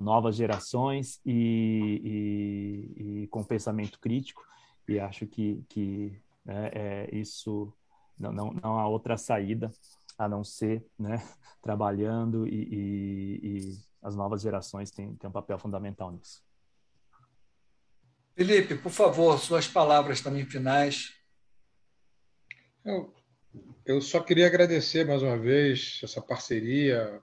Speaker 3: novas gerações e, e, e, com pensamento crítico, e acho que, que né, é, isso não, não, não há outra saída a não ser né, <laughs> trabalhando e, e, as novas gerações têm, têm um papel fundamental nisso.
Speaker 2: Felipe, por favor, suas palavras também finais.
Speaker 4: Eu, eu só queria agradecer mais uma vez essa parceria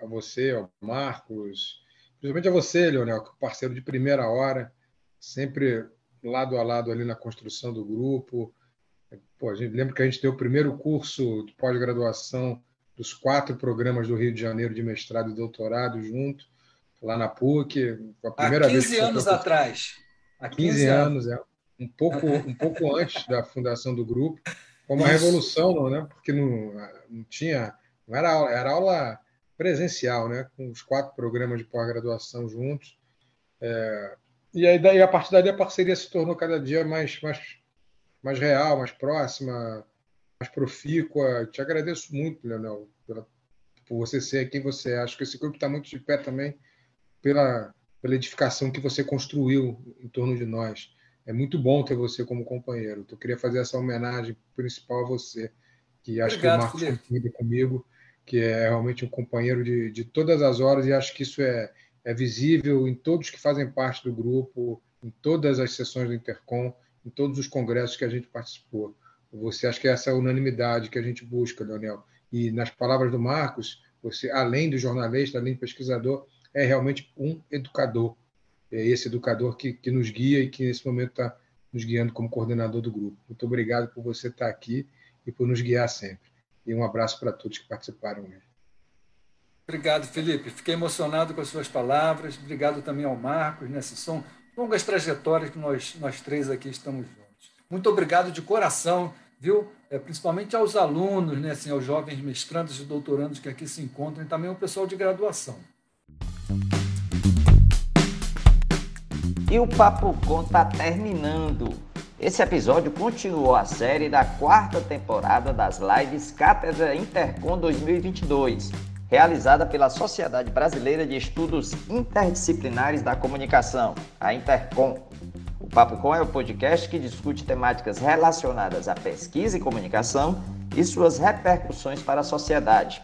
Speaker 4: a você, ao Marcos, principalmente a você, Leonel, é parceiro de primeira hora, sempre lado a lado ali na construção do grupo. Pô, a gente lembra que a gente deu o primeiro curso de pós-graduação dos quatro programas do Rio de Janeiro de mestrado e doutorado junto, lá na PUC.
Speaker 2: A primeira Há 15 vez anos atrás.
Speaker 4: Há 15, 15 anos, é. Um pouco, um pouco <laughs> antes da fundação do grupo. Foi uma Isso. revolução, não, né? Porque não, não tinha. Não era aula, era aula presencial, né? Com os quatro programas de pós-graduação juntos. É, e aí, daí, a partir daí, a parceria se tornou cada dia mais, mais, mais real, mais próxima, mais profícua. Te agradeço muito, Leonel, pela, por você ser quem você é. Acho que esse grupo está muito de pé também pela pela edificação que você construiu em torno de nós. É muito bom ter você como companheiro. Então, eu queria fazer essa homenagem principal a você, que acho Obrigado, que o Marcos concorda comigo, que é realmente um companheiro de, de todas as horas, e acho que isso é, é visível em todos que fazem parte do grupo, em todas as sessões do Intercom, em todos os congressos que a gente participou. Você acha que essa é a unanimidade que a gente busca, Leonel. E nas palavras do Marcos, você, além do jornalista, além do pesquisador, é realmente um educador. É esse educador que, que nos guia e que nesse momento está nos guiando como coordenador do grupo. Muito obrigado por você estar aqui e por nos guiar sempre. E um abraço para todos que participaram.
Speaker 2: Obrigado, Felipe. Fiquei emocionado com as suas palavras. Obrigado também ao Marcos, né? São longas trajetórias que nós, nós três aqui estamos juntos. Muito obrigado de coração, viu? É, principalmente aos alunos, né? Assim, aos jovens mestrandos e doutorandos que aqui se encontram e também ao pessoal de graduação.
Speaker 1: E o Papo Com tá terminando. Esse episódio continuou a série da quarta temporada das lives Cátedra Intercom 2022, realizada pela Sociedade Brasileira de Estudos Interdisciplinares da Comunicação, a Intercom. O Papo Com é o podcast que discute temáticas relacionadas à pesquisa e comunicação e suas repercussões para a sociedade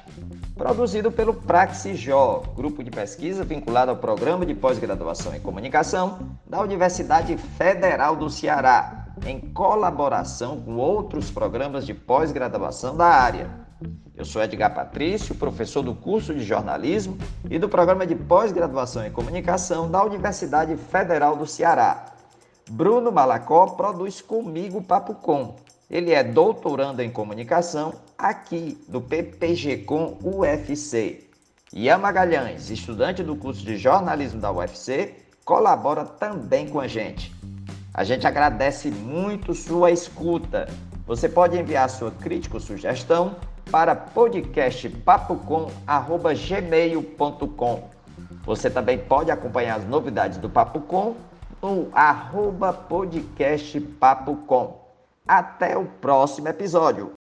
Speaker 1: produzido pelo Praxijó, grupo de pesquisa vinculado ao Programa de Pós-Graduação em Comunicação da Universidade Federal do Ceará, em colaboração com outros programas de pós-graduação da área. Eu sou Edgar Patrício, professor do curso de jornalismo e do Programa de Pós-Graduação em Comunicação da Universidade Federal do Ceará. Bruno Malacó produz comigo Papo Com, ele é doutorando em comunicação aqui do PPG-Com UFC. Ian Magalhães, estudante do curso de jornalismo da UFC, colabora também com a gente. A gente agradece muito sua escuta. Você pode enviar sua crítica ou sugestão para podcastpapocom.gmail.com. Você também pode acompanhar as novidades do Papo Com no arroba podcastpapocom. Até o próximo episódio.